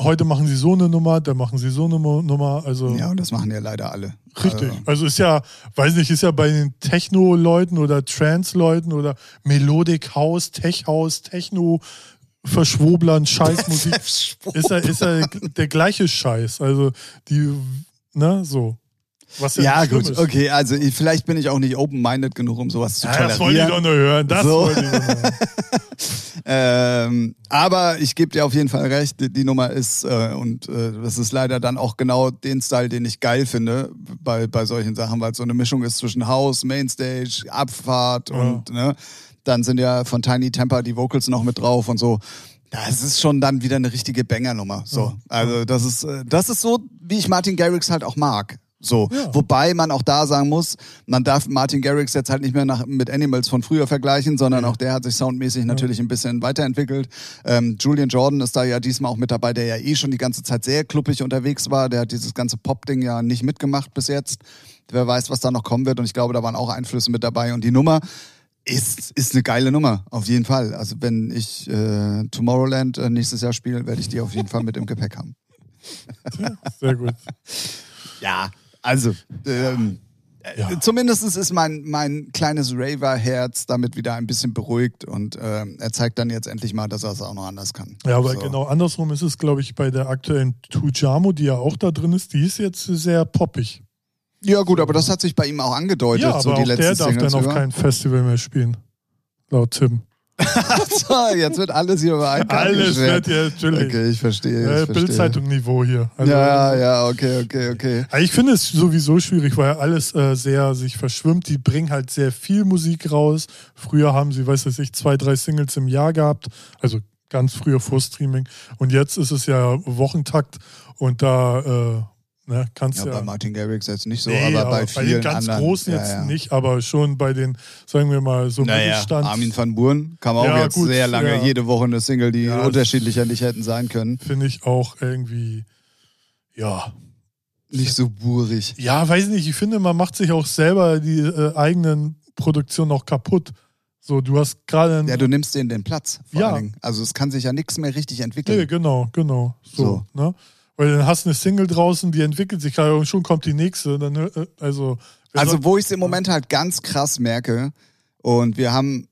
Heute machen sie so eine Nummer, dann machen sie so eine Nummer. Also ja, und das machen ja leider alle. Richtig. Also, Also ist ja, weiß nicht, ist ja bei den Techno-Leuten oder Trance-Leuten oder Melodic House, Tech House, Techno, Verschwoblern, Scheißmusik, ist ja, ist ja der gleiche Scheiß. Also die, ne, so. Was ja, schlimm gut, ist. okay. Also ich, vielleicht bin ich auch nicht open-minded genug, um sowas zu Ja, das wollte ich doch tolerieren. nur hören. Das So. wollte ich doch nur hören. Ähm, aber ich gebe dir auf jeden Fall recht, die, die Nummer ist, äh, und äh, das ist leider dann auch genau den Style, den ich geil finde bei, bei solchen Sachen, weil es so eine Mischung ist zwischen House, Mainstage, Abfahrt Ja. und ne, dann sind ja von Tiny Temper die Vocals noch mit drauf und so. Das ist schon dann wieder eine richtige Banger-Nummer. So. Ja. Also das ist, äh, das ist so, wie ich Martin Garrix halt auch mag. So. Ja. Wobei man auch da sagen muss, man darf Martin Garrix jetzt halt nicht mehr nach, mit Animals von früher vergleichen, sondern Ja. auch der hat sich soundmäßig natürlich ein bisschen weiterentwickelt. Ähm, Julian Jordan ist da ja diesmal auch mit dabei, der ja eh schon die ganze Zeit sehr kluppig unterwegs war. Der hat dieses ganze Pop-Ding ja nicht mitgemacht bis jetzt. Wer weiß, was da noch kommen wird. Und ich glaube, da waren auch Einflüsse mit dabei. Und die Nummer ist, ist eine geile Nummer, auf jeden Fall. Also wenn ich äh, Tomorrowland äh, nächstes Jahr spiele, werde ich die auf jeden Fall mit im Gepäck haben. Sehr gut. Ja, also, ähm, Ja. Zumindest ist mein, mein kleines Raver-Herz damit wieder ein bisschen beruhigt und äh, er zeigt dann jetzt endlich mal, dass er es auch noch anders kann. Ja, aber So. genau andersrum ist es, glaube ich, bei der aktuellen Tujamo, die ja auch da drin ist, die ist jetzt sehr poppig. Ja, gut, aber das hat sich bei ihm auch angedeutet, Ja, aber so die auch der darf Singles dann auf über. kein Festival mehr spielen. Laut Tim. so, jetzt wird alles hier über einen Alles wird ja natürlich. Okay, ich verstehe. Äh. Bildzeitung-Niveau hier. Also, Ja, ja, okay, okay, okay. Ja, Ich finde es sowieso schwierig, weil alles äh, sehr sich verschwimmt. Die bringen halt sehr viel Musik raus. Früher haben sie, weiß ich, zwei, drei Singles im Jahr gehabt. Also ganz früher vor Streaming. Und jetzt ist es ja Wochentakt und da äh, ne, kannst Ja, ja. bei Martin Garrix jetzt nicht so, Nee, aber bei vielen den ganz anderen. Großen ja, jetzt ja. nicht, aber schon bei den, sagen wir mal, so Naja, Mittelstand. Armin van Buuren kam auch Ja, jetzt gut, sehr lange, ja. jede Woche eine Single, die Ja, unterschiedlicher nicht hätten sein können. Finde ich auch irgendwie, ja. Nicht so burig. Ja, weiß nicht, ich finde, man macht sich auch selber die äh, eigenen Produktionen auch kaputt. So, du hast gerade Ja, du nimmst denen den Platz. Vor Ja. Also es kann sich ja nichts mehr richtig entwickeln. Nee, genau, genau. So, So. Ne? Weil dann hast du eine Single draußen, die entwickelt sich gerade und schon kommt die nächste. Dann, äh, also, Also wo ich es im Moment halt ganz krass merke und wir haben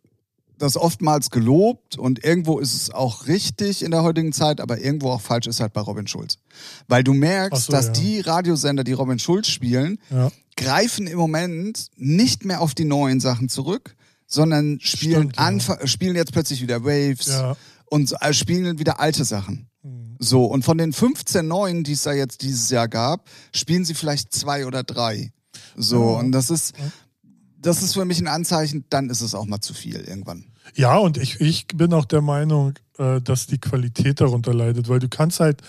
das oftmals gelobt und irgendwo ist es auch richtig in der heutigen Zeit, aber irgendwo auch falsch ist halt bei Robin Schulz. Weil du merkst, so, dass ja. die Radiosender, die Robin Schulz spielen, ja, greifen im Moment nicht mehr auf die neuen Sachen zurück, sondern spielen, Stimmt, ja. spielen jetzt plötzlich wieder Waves und äh, spielen wieder alte Sachen. So, und von den 15 neuen, die es da jetzt dieses Jahr gab, spielen sie vielleicht zwei oder drei. So, Ja. und das ist, das ist für mich ein Anzeichen, dann ist es auch mal zu viel irgendwann. Ja, und ich, ich bin auch der Meinung, äh, dass die Qualität darunter leidet, weil du kannst halt,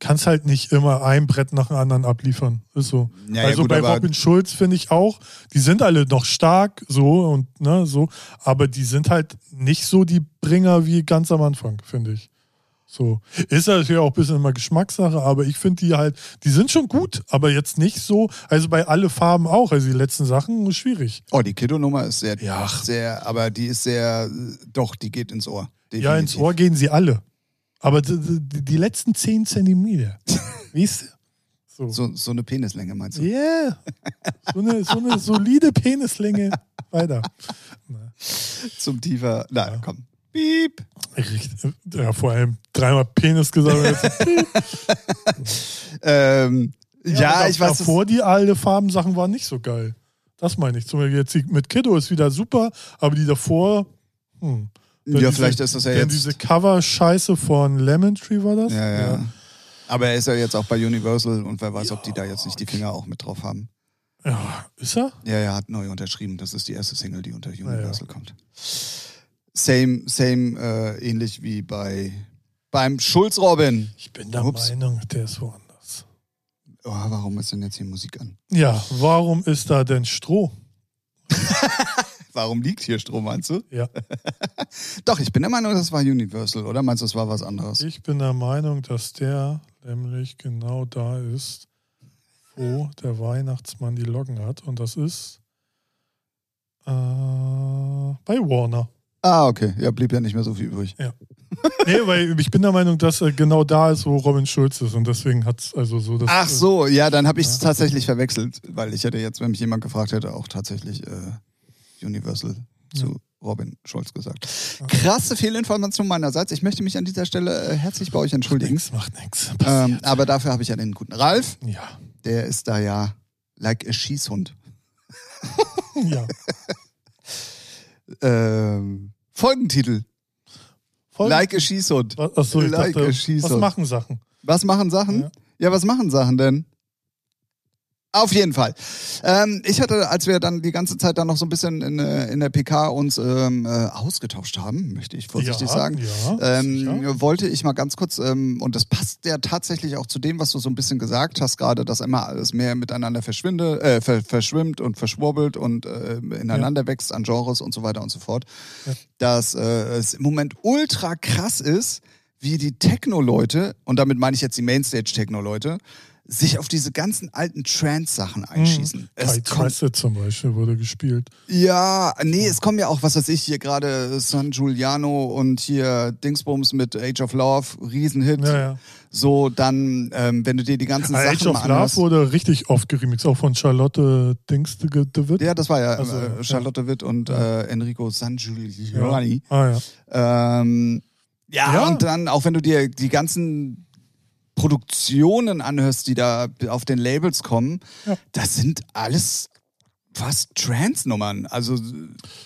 kannst halt nicht immer ein Brett nach dem anderen abliefern. Ist so. Ja, ja, also gut, bei Robin Schulz finde ich auch, die sind alle noch stark, so und ne, so, aber die sind halt nicht so die Bringer wie ganz am Anfang, finde ich. So. Ist natürlich auch ein bisschen immer Geschmackssache, aber ich finde die halt, die sind schon gut, aber jetzt nicht so, also bei alle Farben auch, also die letzten Sachen schwierig. Oh, die Kiddo-Nummer ist sehr, Ja. sehr, aber die ist sehr, doch, die geht ins Ohr. Ja, ins Definitiv. Ohr gehen sie alle. Aber die, die, die letzten 10 Zentimeter. Wie ist so? So, so eine Penislänge meinst du? Yeah. So eine, so eine solide Penislänge. Weiter. Zum tiefer, na, komm. Piep. Ja, vor allem dreimal Penis gesagt. Ähm, ja, aber ich weiß. Davor die alte Farbensachen waren nicht so geil. Das meine ich. Zum Beispiel jetzt mit Kiddo ist wieder super, aber die davor. Hm. Ja, diese- vielleicht ist das ja jetzt. diese Cover-Scheiße von Lemon Tree war das? Ja, ja. Aber er ist ja jetzt auch bei Universal und wer weiß, ob die da jetzt nicht die Finger auch mit drauf haben. Ja, ist er? Ja, er hat neu unterschrieben. Das ist die erste Single, die unter Universal kommt. Same, same, äh, ähnlich wie bei beim Schulz Robin. Ich bin der Ups. Meinung, der ist woanders. Oh, warum ist denn jetzt hier Musik an? Ja, warum ist da denn Stroh? Warum liegt hier Strom, meinst du? Ja. Doch, ich bin der Meinung, das war Universal, oder? Meinst du, das war was anderes? Ich bin der Meinung, dass der nämlich genau da ist, wo der Weihnachtsmann die Locken hat. Und das ist äh, bei Warner. Ah, okay. Ja, blieb ja nicht mehr so viel übrig. Nee, weil ich bin der Meinung, dass er genau da ist, wo Robin Schulz ist. Und deswegen hat es also so das. Ach so, ja, dann habe ich es tatsächlich verwechselt, weil ich hätte jetzt, wenn mich jemand gefragt hätte, auch tatsächlich äh, Universal zu Robin Schulz gesagt. Krasse Fehlinformation meinerseits. Ich möchte mich an dieser Stelle äh, herzlich bei euch entschuldigen. Macht nichts. Ähm, aber dafür habe ich ja den guten Ralf. ja. Der ist da ja like a Schießhund. ja. Ähm, Folgentitel. Voll- Like a Schießhund. Was- Achso, ich Like dachte, was machen Sachen? Was machen Sachen? Ja. Ja, was machen Sachen denn? Auf jeden Fall. Ähm, ich hatte, als wir dann die ganze Zeit dann noch so ein bisschen in, äh, in der PK uns ähm, äh, ausgetauscht haben, möchte ich vorsichtig ja, sagen, Ja, ähm, wollte ich mal ganz kurz, ähm, und das passt ja tatsächlich auch zu dem, was du so ein bisschen gesagt hast, gerade, dass immer alles mehr miteinander verschwinde, äh, ver verschwimmt und verschwurbelt und äh, ineinander wächst an Genres und so weiter und so fort. Ja. Dass äh, es im Moment ultra krass ist, wie die Techno-Leute, und damit meine ich jetzt die Mainstage-Techno-Leute, sich auf diese ganzen alten Trance-Sachen einschießen. Mhm. Es Kai zum Beispiel wurde gespielt. ja, nee, es kommen ja auch, was weiß ich, hier gerade San Giuliano und hier Dingsbums mit Age of Love, Riesenhit. Ja, ja. So, dann, ähm, wenn du dir die ganzen Age Sachen of mal Love wurde richtig oft geremixed, auch von Charlotte Dings de, de Witt. Ja, das war ja Also, äh, Charlotte Witt und äh, Enrico San Giuliani. Ah ja. Ähm, ja, Ja. und dann, auch wenn du dir die ganzen Produktionen anhörst, die da auf den Labels kommen, Ja. das sind alles fast Trance-Nummern. Also,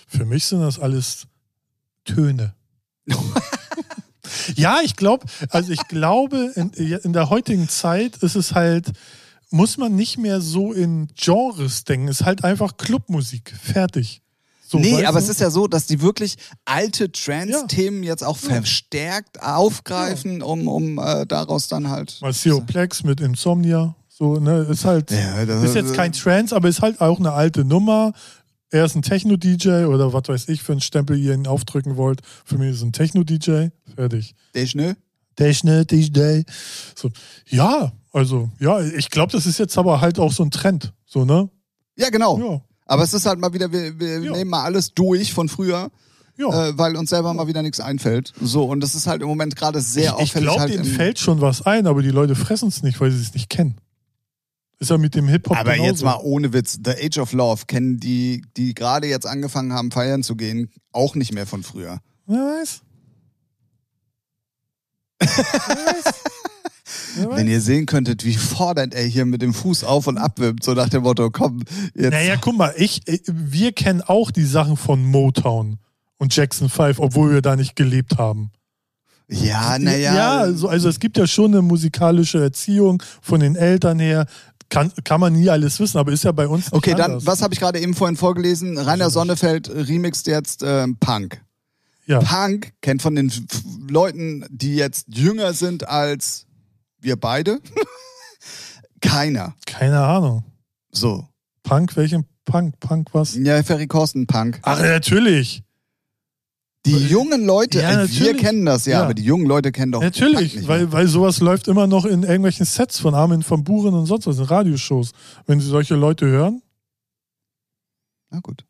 Für mich sind das alles Töne. ja, ich glaube, also ich glaube, in, in der heutigen Zeit ist es halt, muss man nicht mehr so in Genres denken. Es ist halt einfach Clubmusik. Fertig. So, nee, aber du? es ist ja so, dass die wirklich alte Trance-Themen jetzt auch verstärkt aufgreifen, um, um äh, daraus dann halt. Marcelo Plex mit Insomnia. So, ne, ist halt, Ja, das- ist jetzt kein Trance, aber ist halt auch eine alte Nummer. Er ist ein Techno-DJ oder was weiß ich für einen Stempel ihr ihn aufdrücken wollt. Für mich ist es ein Techno-DJ. Fertig. Techno? Techno-DJ. So, ja, also, ja, ich glaube, das ist jetzt aber halt auch so ein Trend. So, ne? Ja, genau. Ja. Aber es ist halt mal wieder, wir, wir Ja. nehmen mal alles durch von früher. Ja. äh, weil uns selber mal wieder nichts einfällt. So, und das ist halt im Moment gerade sehr ich ich auffällig. glaube, halt denen fällt schon was ein, aber die Leute fressen es nicht, weil sie es nicht kennen. Ist ja mit dem Hip-Hop aber genauso. jetzt mal ohne Witz, The Age of Love kennen die, die gerade jetzt angefangen haben, feiern zu gehen, auch nicht mehr von früher. Wer weiß? Wer weiß? Wenn ihr sehen könntet, wie fordernd er hier mit dem Fuß auf und ab wippt, so nach dem Motto, komm, jetzt. Naja, guck mal, ich, wir kennen auch die Sachen von Motown und Jackson 5, obwohl wir da nicht gelebt haben. ja, naja. Ja, also, also es gibt ja schon eine musikalische Erziehung von den Eltern her. Kann, kann man nie alles wissen, aber ist ja bei uns Okay, dann, anders. was habe ich gerade eben vorhin vorgelesen? Rainer Sonnefeld remixt jetzt ähm, Punk. Ja. Punk kennt von den Leuten, die jetzt jünger sind als wir beide, keiner. Keine Ahnung. So. Punk, welchen Punk? Punk was? Ja, Ferry Korsten Punk. Ach, natürlich. Die jungen Leute, Ja, äh, wir kennen das ja, Ja. aber die jungen Leute kennen doch Punk Natürlich, weil, mehr. weil sowas läuft immer noch in irgendwelchen Sets von Armin van Buren und sonst was, in Radioshows. Wenn Sie solche Leute hören. Na gut.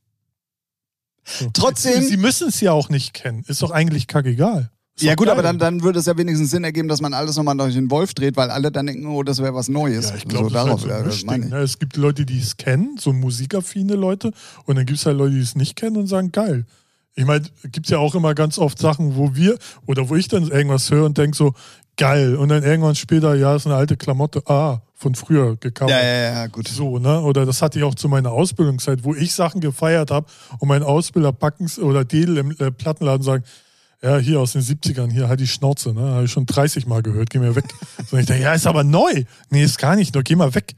So. Trotzdem- Sie müssen es ja auch nicht kennen. Ist doch eigentlich kackegal. Ja gut, geil. aber dann, dann würde es ja wenigstens Sinn ergeben, dass man alles nochmal durch den Wolf dreht, weil alle dann denken, oh, das wäre was Neues. Ja, ich glaube, so, darauf, ja, halt so ich. ne? Es gibt Leute, die es kennen, so musikaffine Leute, und dann gibt es halt Leute, die es nicht kennen und sagen, geil. Ich meine, gibt es ja auch immer ganz oft Sachen, wo wir, oder wo ich dann irgendwas höre und denke so, geil. Und dann irgendwann später, ja, ist eine alte Klamotte, ah, von früher gekauft. Ja, ja, ja, gut. So, ne? Oder das hatte ich auch zu meiner Ausbildungszeit, wo ich Sachen gefeiert habe und mein Ausbilder Backens oder Dedel im äh, Plattenladen sagen, ja, hier aus den 70ern, hier halt die Schnauze, ne? Habe ich schon 30 Mal gehört, geh mir weg. So, ich dachte, ja, ist aber neu. Nee, ist gar nicht, nur geh mal weg.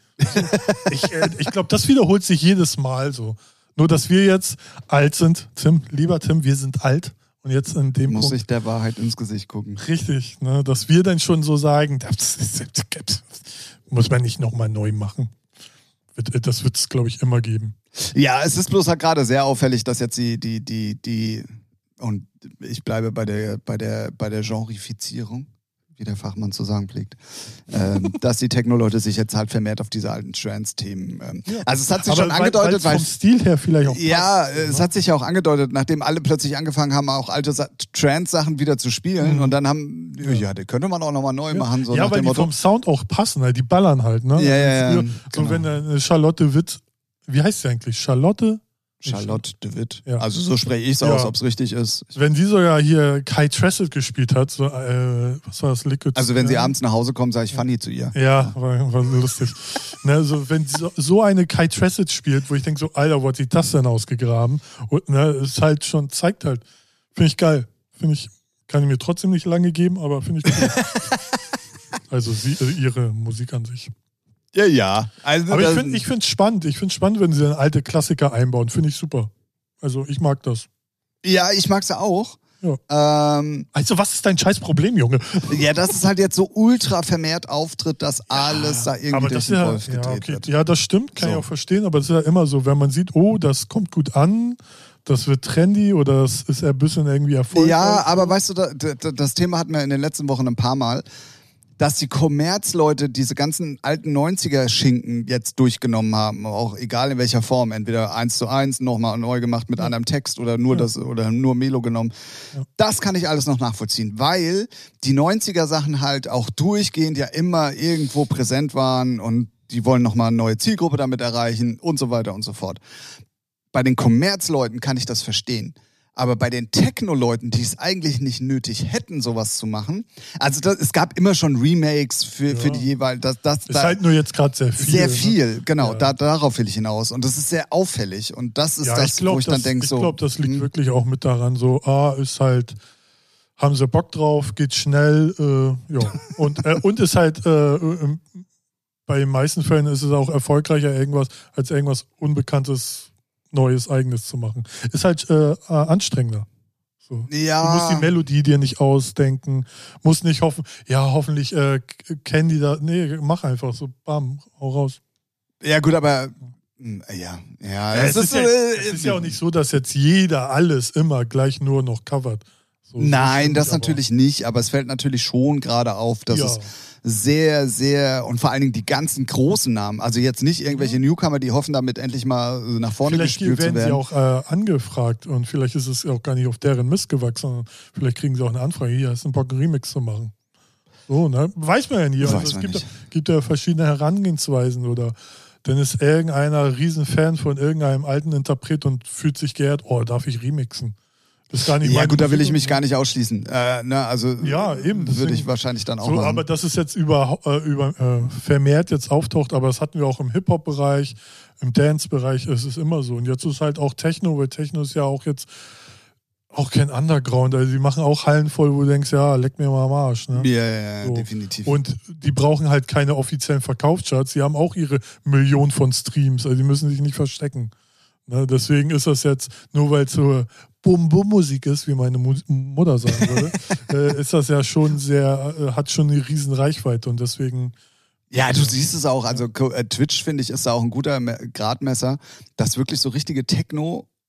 Ich äh, ich glaube, das wiederholt sich jedes Mal so. Nur, dass wir jetzt alt sind. Tim, lieber Tim, wir sind alt. Und jetzt in dem Muss Punkt. ich der Wahrheit ins Gesicht gucken. Richtig, ne? Dass wir dann schon so sagen, das muss man nicht nochmal neu machen. Wird- Das wird es, glaube ich, immer geben. Ja, es ist bloß halt gerade sehr auffällig, dass jetzt die, die, die, die, und ich bleibe bei der, bei der, bei der Genrifizierung, wie der Fachmann zu sagen pflegt, ähm, dass die Techno-Leute sich jetzt halt vermehrt auf diese alten Trance-Themen. Ähm, Also es hat sich Aber schon angedeutet, weil vom Stil her vielleicht auch Ja, passt, es ne? hat sich ja auch angedeutet, nachdem alle plötzlich angefangen haben, auch alte Sa- Trance-Sachen wieder zu spielen. Mhm. Und dann haben, ja, die könnte man auch nochmal neu machen. So ja, weil die Motto. vom Sound auch passen, halt. die ballern halt, ne? Ja, ja, ja, Früher, genau. So wenn eine Charlotte Witt, wie heißt sie eigentlich? Charlotte? Charlotte de Witt. Ja. Also so spreche ich es Ja. aus, ob es richtig ist. Wenn sie sogar hier Kai Tressett gespielt hat, so, äh, was war das, Liquid? Also wenn sie abends nach Hause kommt, sage ich Funny zu ihr. Ja, war, war lustig. ne, so, wenn so, so eine Kai Tressett spielt, wo ich denke so, Alter, wo hat sie das denn ausgegraben? Und ne, ist halt schon, zeigt halt. Finde ich geil. Finde ich, kann ich mir trotzdem nicht lange geben, aber finde ich cool. also sie, äh, ihre Musik an sich. Ja, ja. Also Aber ich finde ich es spannend. Ich finde es spannend, wenn sie dann alte Klassiker einbauen. Finde ich super. Also ich mag das. ja, ich mag sie auch. Ja. Ähm, Also was ist dein scheiß Problem, Junge? ja, dass es halt jetzt so ultra vermehrt auftritt, dass alles da irgendwie aber durch den ist ja, Wolf ja, okay. wird. ja, das stimmt, kann So. ich auch verstehen, aber das ist ja immer so, wenn man sieht, oh, das kommt gut an, das wird trendy oder das ist ein bisschen irgendwie erfolgreich. Ja, aber weißt du, da, da, das Thema hatten wir in den letzten Wochen ein paar Mal. Dass die Kommerzleute diese ganzen alten 90er-Schinken jetzt durchgenommen haben, auch egal in welcher Form, entweder eins zu eins, nochmal neu gemacht mit anderem Text oder nur das oder nur Melo genommen. Das kann ich alles noch nachvollziehen, weil die 90er-Sachen halt auch durchgehend ja immer irgendwo präsent waren und die wollen nochmal eine neue Zielgruppe damit erreichen und so weiter und so fort. Bei den Kommerzleuten kann ich das verstehen. Aber bei den Techno-Leuten, die es eigentlich nicht nötig hätten, sowas zu machen, also das, es gab immer schon Remakes für, für die jeweils, das, das, Ist halt nur jetzt gerade sehr viel. sehr ne? viel, genau, Ja. da, darauf will ich hinaus. Und das ist sehr auffällig. Und das ist Ja, das, ich glaube, wo ich dann denke, ich so. glaub, das liegt hm, wirklich auch mit daran, so, ah, ist halt, haben sie Bock drauf, geht schnell, äh, ja. Und, äh, und ist halt, äh, ähm, bei den meisten Fällen ist es auch erfolgreicher, irgendwas, als irgendwas Unbekanntes, Neues, Eigenes zu machen. Ist halt äh, äh, anstrengender. So. Ja. Du musst die Melodie dir nicht ausdenken, musst nicht hoffen, ja, hoffentlich äh, kennen die da. Nee, mach einfach so, bam, hau raus. Ja, gut, aber. hm, Ja, ja, Ja, es es, ist ja, äh, es ist ja auch nicht so, dass jetzt jeder alles immer gleich nur noch covert. So, Nein, das aber- natürlich nicht, aber es fällt natürlich schon gerade auf, dass Ja. es sehr, sehr und vor allen Dingen die ganzen großen Namen, also jetzt nicht irgendwelche Newcomer, die hoffen damit endlich mal äh, nach vorne Vielleicht gespielt zu werden sie werden. auch äh, angefragt und vielleicht ist es auch gar nicht auf deren Mist gewachsen, sondern vielleicht kriegen sie auch eine Anfrage, hier hast du einen Bock, einen Remix zu machen. So, ne? Weiß man ja nie. Also es gibt, gibt ja verschiedene Herangehensweisen oder dann ist irgendeiner Riesenfan von irgendeinem alten Interpret und fühlt sich geehrt, oh, darf ich remixen? Das ist gar nicht ja gut, da will ich mich gar nicht ausschließen. Äh, ne, also Ja, eben, würde ich wahrscheinlich dann auch So, machen. aber dass es jetzt über, äh, über äh, vermehrt jetzt auftaucht, aber das hatten wir auch im Hip-Hop-Bereich, im Dance-Bereich ist es immer so. Und jetzt ist halt auch Techno, weil Techno ist ja auch jetzt auch kein Underground. Also die machen auch Hallen voll, wo du denkst, ja, leck mir mal am Arsch. Ne? ja, ja, ja So. definitiv. Und die brauchen halt keine offiziellen Verkaufscharts. Die haben auch ihre Millionen von Streams. Also die müssen sich nicht verstecken. Ne? Deswegen ist das jetzt, nur weil es so Bum-Bum-Musik ist, wie meine Mu Mutter sagen würde, äh, ist das ja schon sehr, äh, hat schon eine riesen Reichweite und deswegen, Ja, du siehst es auch. Also äh, Twitch, finde ich, ist da auch ein guter Me- Gradmesser, dass wirklich so richtige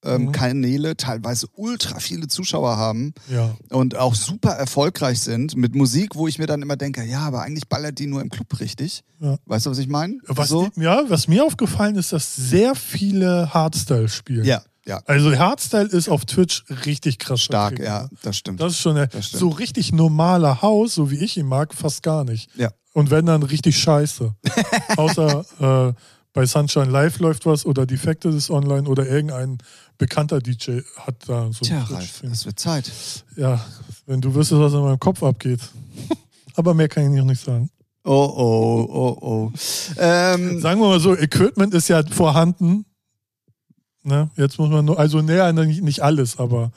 Techno-Kanäle teilweise ultra viele Zuschauer haben ja. und auch super erfolgreich sind mit Musik, wo ich mir dann immer denke, ja, aber eigentlich ballert die nur im Club richtig. Ja. Weißt du, was ich meine? Was, so? ja, was mir aufgefallen ist, dass sehr viele Hardstyle spielen. Ja, ja, Also Hardstyle ist auf Twitch richtig krass stark, ja, das stimmt. Das ist schon eine, Das so richtig normaler Haus, so wie ich ihn mag, fast gar nicht. ja. Und wenn dann richtig scheiße. Außer äh, bei Sunshine Live läuft was oder Defected ist online oder irgendein bekannter DJ hat da so Tja, Ralf, es wird Zeit. Ja, wenn du wüsstest, was in meinem Kopf abgeht. Aber mehr kann ich noch nicht sagen. Oh, oh, oh, oh. Ähm, Sagen wir mal so, Equipment ist ja vorhanden. Ne? Jetzt muss man nur, also näher nicht, nicht alles, aber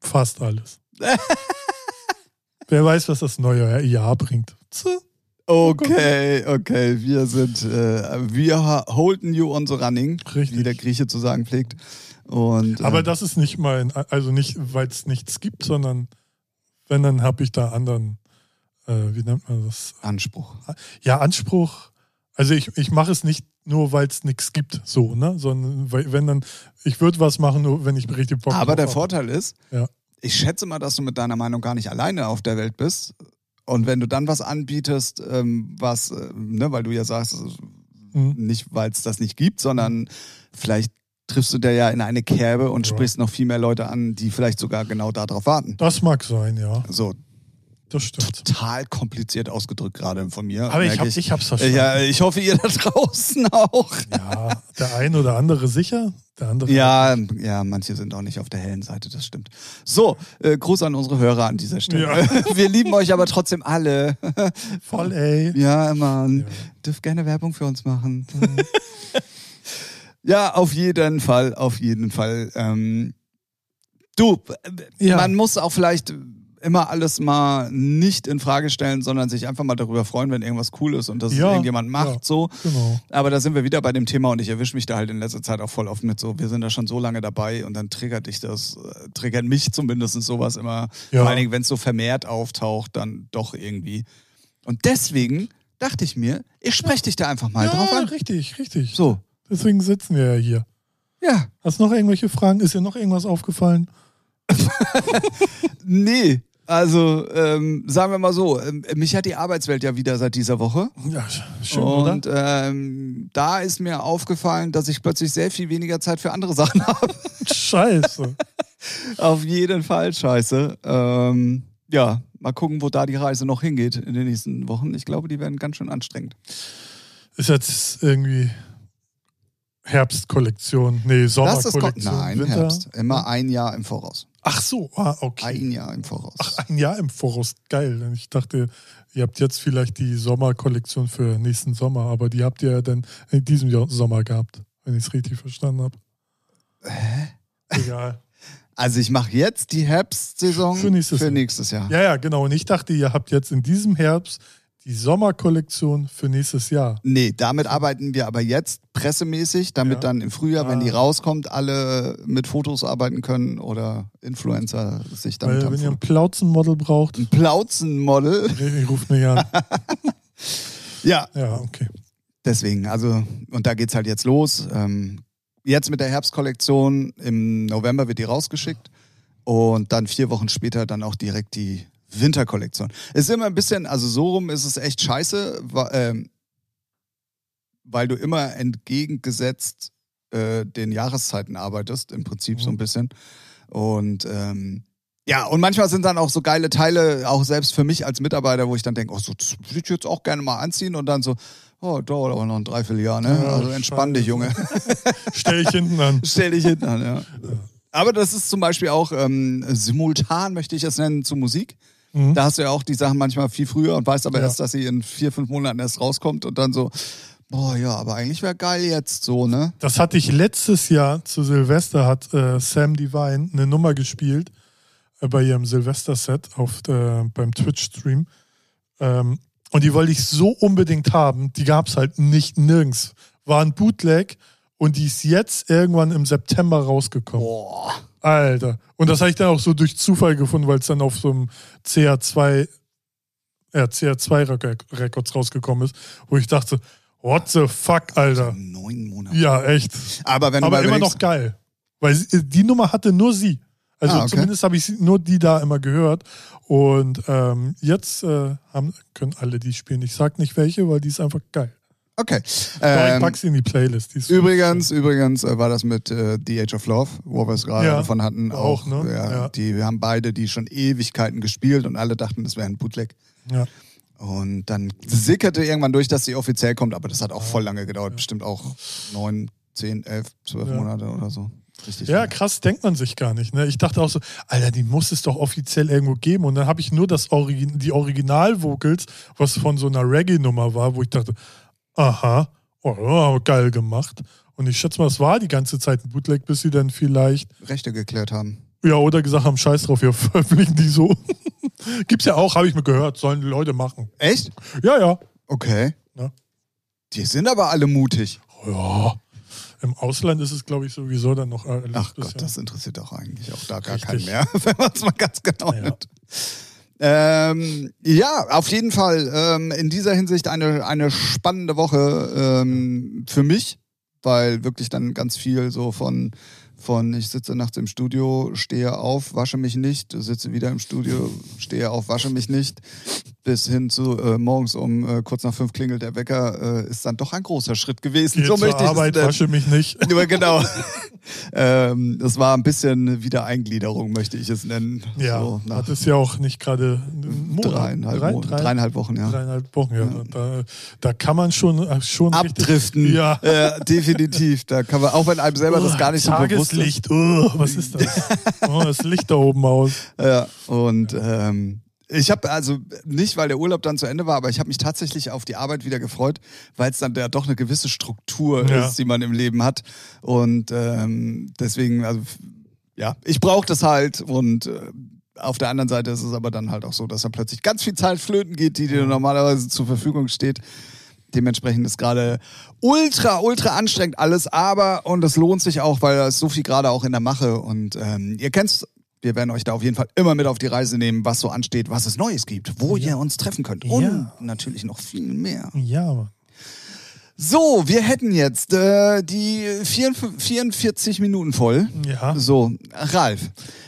fast alles. Wer weiß, was das neue Jahr bringt. Okay, okay, wir sind, äh, wir holden you on the running, Richtig. wie der Grieche zu sagen pflegt. Und, Aber ähm, das ist nicht mein, also nicht, weil es nichts gibt, sondern wenn, dann habe ich da anderen, äh, wie nennt man das? Anspruch. Ja, Anspruch. Also ich, ich mache es nicht nur, weil es nichts gibt, so, ne? Sondern wenn dann, ich würde was machen, nur wenn ich richtig Bock Aber drauf der hab. Vorteil ist, Ja. ich schätze mal, dass du mit deiner Meinung gar nicht alleine auf der Welt bist. Und wenn du dann was anbietest, ähm, was, äh, ne, weil du ja sagst, Mhm. nicht weil es das nicht gibt, sondern vielleicht triffst du da ja in eine Kerbe und Ja. sprichst noch viel mehr Leute an, die vielleicht sogar genau darauf warten. Das mag sein, ja. So, Das stimmt. total kompliziert ausgedrückt gerade von mir. Aber ich, hab, ich hab's verstanden. Ja, ich hoffe, ihr da draußen auch. Ja, der ein oder andere sicher, der andere. Ja, ja, manche sind auch nicht auf der hellen Seite, das stimmt. So, äh, Gruß an unsere Hörer an dieser Stelle. Ja. Wir lieben euch aber trotzdem alle. Voll, ey. Ja, Mann. Ja. Dürft gerne Werbung für uns machen. ja, auf jeden Fall, auf jeden Fall. Ähm, du, Ja. man muss auch vielleicht immer alles mal nicht in Frage stellen, sondern sich einfach mal darüber freuen, wenn irgendwas cool ist und das Ja, irgendjemand macht, ja. so. Genau. Aber da sind wir wieder bei dem Thema und ich erwische mich da halt in letzter Zeit auch voll oft mit so, wir sind da schon so lange dabei und dann triggert dich das, äh, triggert mich zumindest sowas immer. Ja. Vor allen Dingen, wenn es so vermehrt auftaucht, dann doch irgendwie. Und deswegen dachte ich mir, ich spreche dich da einfach mal drauf an. richtig, richtig. So, Deswegen sitzen wir ja hier. ja, Hast du noch irgendwelche Fragen? Ist dir noch irgendwas aufgefallen? nee. Also, ähm, sagen wir mal so, ähm, mich hat die Arbeitswelt ja wieder seit dieser Woche. Ja, schön, Und oder? ähm, da ist mir aufgefallen, dass ich plötzlich sehr viel weniger Zeit für andere Sachen habe. Scheiße. Auf jeden Fall scheiße. Ähm, ja, mal gucken, wo da die Reise noch hingeht in den nächsten Wochen. Ich glaube, die werden ganz schön anstrengend. Ist jetzt irgendwie Herbstkollektion. Nee. Sommerkollektion. Nein, Winter. Herbst. Immer ein Jahr im Voraus. Ach so, ah, okay. Ein Jahr im Voraus. Ach, ein Jahr im Voraus. Geil. Ich dachte, ihr habt jetzt vielleicht die Sommerkollektion für nächsten Sommer, aber die habt ihr ja dann in diesem Jahr Sommer gehabt, wenn ich es richtig verstanden habe. Hä? Egal. Also ich mache jetzt die Herbstsaison Für nächstes Jahr. nächstes Jahr. Ja, ja, genau. Und ich dachte, ihr habt jetzt in diesem Herbst die Sommerkollektion für nächstes Jahr. Nee, damit arbeiten wir aber jetzt pressemäßig, damit Ja. dann im Frühjahr, wenn die Ah. rauskommt, alle mit Fotos arbeiten können oder Influencer sich damit Weil haben. wenn ihr ein Plauzenmodel braucht, Ein Plauzenmodel. nee, ruft mich an. Ja, Ja, okay. deswegen, also, und da geht's halt jetzt los. Ähm, jetzt mit der Herbstkollektion, im November wird die rausgeschickt und dann vier Wochen später dann auch direkt die Winterkollektion. Es ist immer ein bisschen, also so rum ist es echt scheiße, ähm, weil du immer entgegengesetzt äh, den Jahreszeiten arbeitest, im Prinzip so ein Mhm. bisschen. Und ähm, ja, und manchmal sind dann auch so geile Teile, auch selbst für mich als Mitarbeiter, wo ich dann denke, oh, so, das würde ich jetzt auch gerne mal anziehen und dann so, oh, dauert aber noch ein Dreivierteljahr, ne? Ja, also entspann dich. Junge. Stell ich hinten an. Stell dich hinten an, ja. Aber das ist zum Beispiel auch ähm, simultan, möchte ich es nennen, zu Musik. Mhm. Da hast du ja auch die Sachen manchmal viel früher und weißt aber Ja. erst, dass sie in vier, fünf Monaten erst rauskommt und dann so, boah, ja, aber eigentlich wäre geil jetzt so, ne? Das hatte ich letztes Jahr zu Silvester, hat äh, Sam Divine eine Nummer gespielt äh, bei ihrem Silvester-Set auf, äh, beim Twitch-Stream. Ähm, und die wollte ich so unbedingt haben. Die gab es halt nicht nirgends. War ein Bootleg und die ist jetzt irgendwann im September rausgekommen. Boah. Alter. Und das habe ich dann auch so durch Zufall gefunden, weil es dann auf so einem CH2, ja, CH2 Rec- Records rausgekommen ist, wo ich dachte, what the fuck, Alter. Neun Monate. Ja, echt. Aber wenn du Aber immer noch geil. Weil sie, die Nummer hatte nur sie. Also Ah, okay. zumindest habe ich nur die da immer gehört. Und ähm, jetzt äh, haben, können alle die spielen. Ich sag nicht welche, weil die ist einfach geil. Okay. Ich Ähm, pack sie in die Playlist. Die Übrigens, übrigens äh, war das mit äh, The Age of Love, wo wir es gerade Ja, davon hatten. auch, ne? Ja, Ja. Die wir haben beide die schon Ewigkeiten gespielt und alle dachten, das wäre ein Bootleg. Ja. Und dann sickerte irgendwann durch, dass sie offiziell kommt, aber das hat auch voll lange gedauert. Bestimmt auch neun, zehn, elf, zwölf. Monate oder so. Richtig. ja, krass, denkt man sich gar nicht. Ne? Ich dachte auch so, Alter, die muss es doch offiziell irgendwo geben. Und dann habe ich nur das Origin die Original-Vocals, was von so einer Reggae-Nummer war, wo ich dachte, aha, oh, oh, geil gemacht. Und ich schätze mal, es war die ganze Zeit ein Bootleg, bis sie dann vielleicht Rechte geklärt haben. Ja, oder gesagt haben, scheiß drauf, wir veröffentlichen die so. Gibt's ja auch, habe ich mir gehört, sollen die Leute machen. Echt? Ja, ja. Okay. Ja. Die sind aber alle mutig. Ja. Im Ausland ist es, glaube ich, sowieso dann noch alles Ach Gott, das interessiert doch eigentlich auch da gar Richtig. keinen mehr, wenn man es mal ganz genau Ja. nimmt. Ähm, ja, auf jeden Fall ähm, in dieser Hinsicht eine, eine spannende Woche ähm, für mich, weil wirklich dann ganz viel so von, von ich sitze nachts im Studio, stehe auf, wasche mich nicht, sitze wieder im Studio, stehe auf, wasche mich nicht, bis hin zu äh, morgens um äh, kurz nach fünf klingelt der Wecker, äh, ist dann doch ein großer Schritt gewesen. Geh so möchte ich Arbeit, wasche mich nicht. Nur genau. ähm, das war ein bisschen Wiedereingliederung, möchte ich es nennen. Ja, so nach hat es ja auch nicht gerade dreieinhalb, drei, drei, dreieinhalb Wochen, ja. dreieinhalb Wochen. Ja. Da, da kann man schon, äh, schon richtig- Abdriften. Ja. Äh, definitiv. Da kann man, auch wenn einem selber das gar nicht so bewusst ist. Tageslicht, oh, was ist das? Oh, das Licht da oben aus. Ja, und ähm, ich habe also nicht, weil der Urlaub dann zu Ende war, aber ich habe mich tatsächlich auf die Arbeit wieder gefreut, weil es dann ja doch eine gewisse Struktur Ja. ist, die man im Leben hat. Und ähm, deswegen, also ja, ich brauche das halt und äh, auf der anderen Seite ist es aber dann halt auch so, dass da plötzlich ganz viel Zeit flöten geht, die dir normalerweise zur Verfügung steht. Dementsprechend ist gerade ultra, ultra anstrengend alles, aber und es lohnt sich auch, weil da ist so viel gerade auch in der Mache und ähm, ihr kennt's, wir werden euch da auf jeden Fall immer mit auf die Reise nehmen, was so ansteht, was es Neues gibt, wo Ja. ihr uns treffen könnt Ja. und natürlich noch viel mehr. Ja, Mann. So, wir hätten jetzt äh, die 44, 44 Minuten voll. Ja, So, Ralf,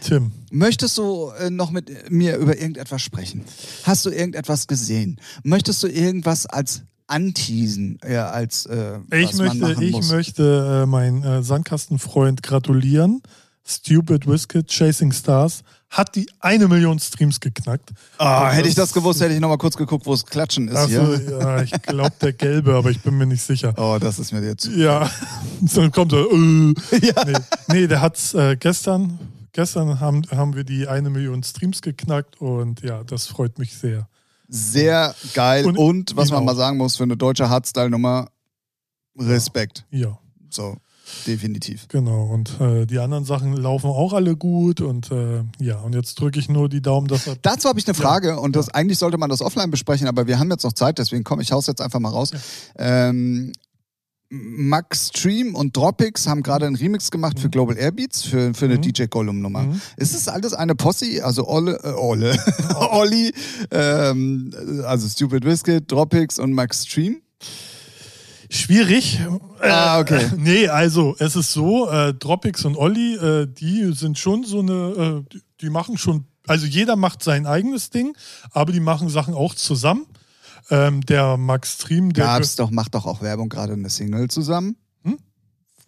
Tim. möchtest du äh, noch mit mir über irgendetwas sprechen? Hast du irgendetwas gesehen? Möchtest du irgendwas als anteasen, äh, als äh, Ich was man möchte, ich möchte äh, meinen äh, Sandkastenfreund gratulieren. Stupid Whisket Chasing Stars hat die eine Million Streams geknackt. Ah, hätte ich das gewusst, hätte ich noch mal kurz geguckt, wo es Klatschen ist Also, hier. ja, ich glaube der gelbe, aber ich bin mir nicht sicher. Oh, das ist mir jetzt. Ja, dann kommt er. Äh. Nee, nee, der hat's äh, gestern. Gestern haben, haben wir die eine Million Streams geknackt und ja, das freut mich sehr. Sehr geil. Und, Und was ihn man mal sagen muss, für eine deutsche Hardstyle-Nummer, Respekt. Ja, So, definitiv. genau. Und äh, die anderen Sachen laufen auch alle gut und äh, ja, und jetzt drücke ich nur die Daumen, dass er. Dazu habe ich eine Frage und das eigentlich sollte man das offline besprechen, aber wir haben jetzt noch Zeit, deswegen komm, ich hau's jetzt einfach mal raus. Ähm, Max Stream und Dropix haben gerade einen Remix gemacht für Global Airbeats, für, für eine Mhm. DJ Gollum Nummer. Mhm. Ist es alles eine Posse, also Olle, äh, Olle, Olli, ähm, also Stupid Biscuit, Dropix und Max Stream? Schwierig. Ah, okay. Äh, nee, also es ist so, äh, Dropix und Olli, äh, die sind schon so eine, äh, die, machen schon, also jeder macht sein eigenes Ding, aber die machen Sachen auch zusammen. Ähm, der Max Stream, der Gab's doch, macht doch auch Werbung gerade eine Single zusammen. Hm?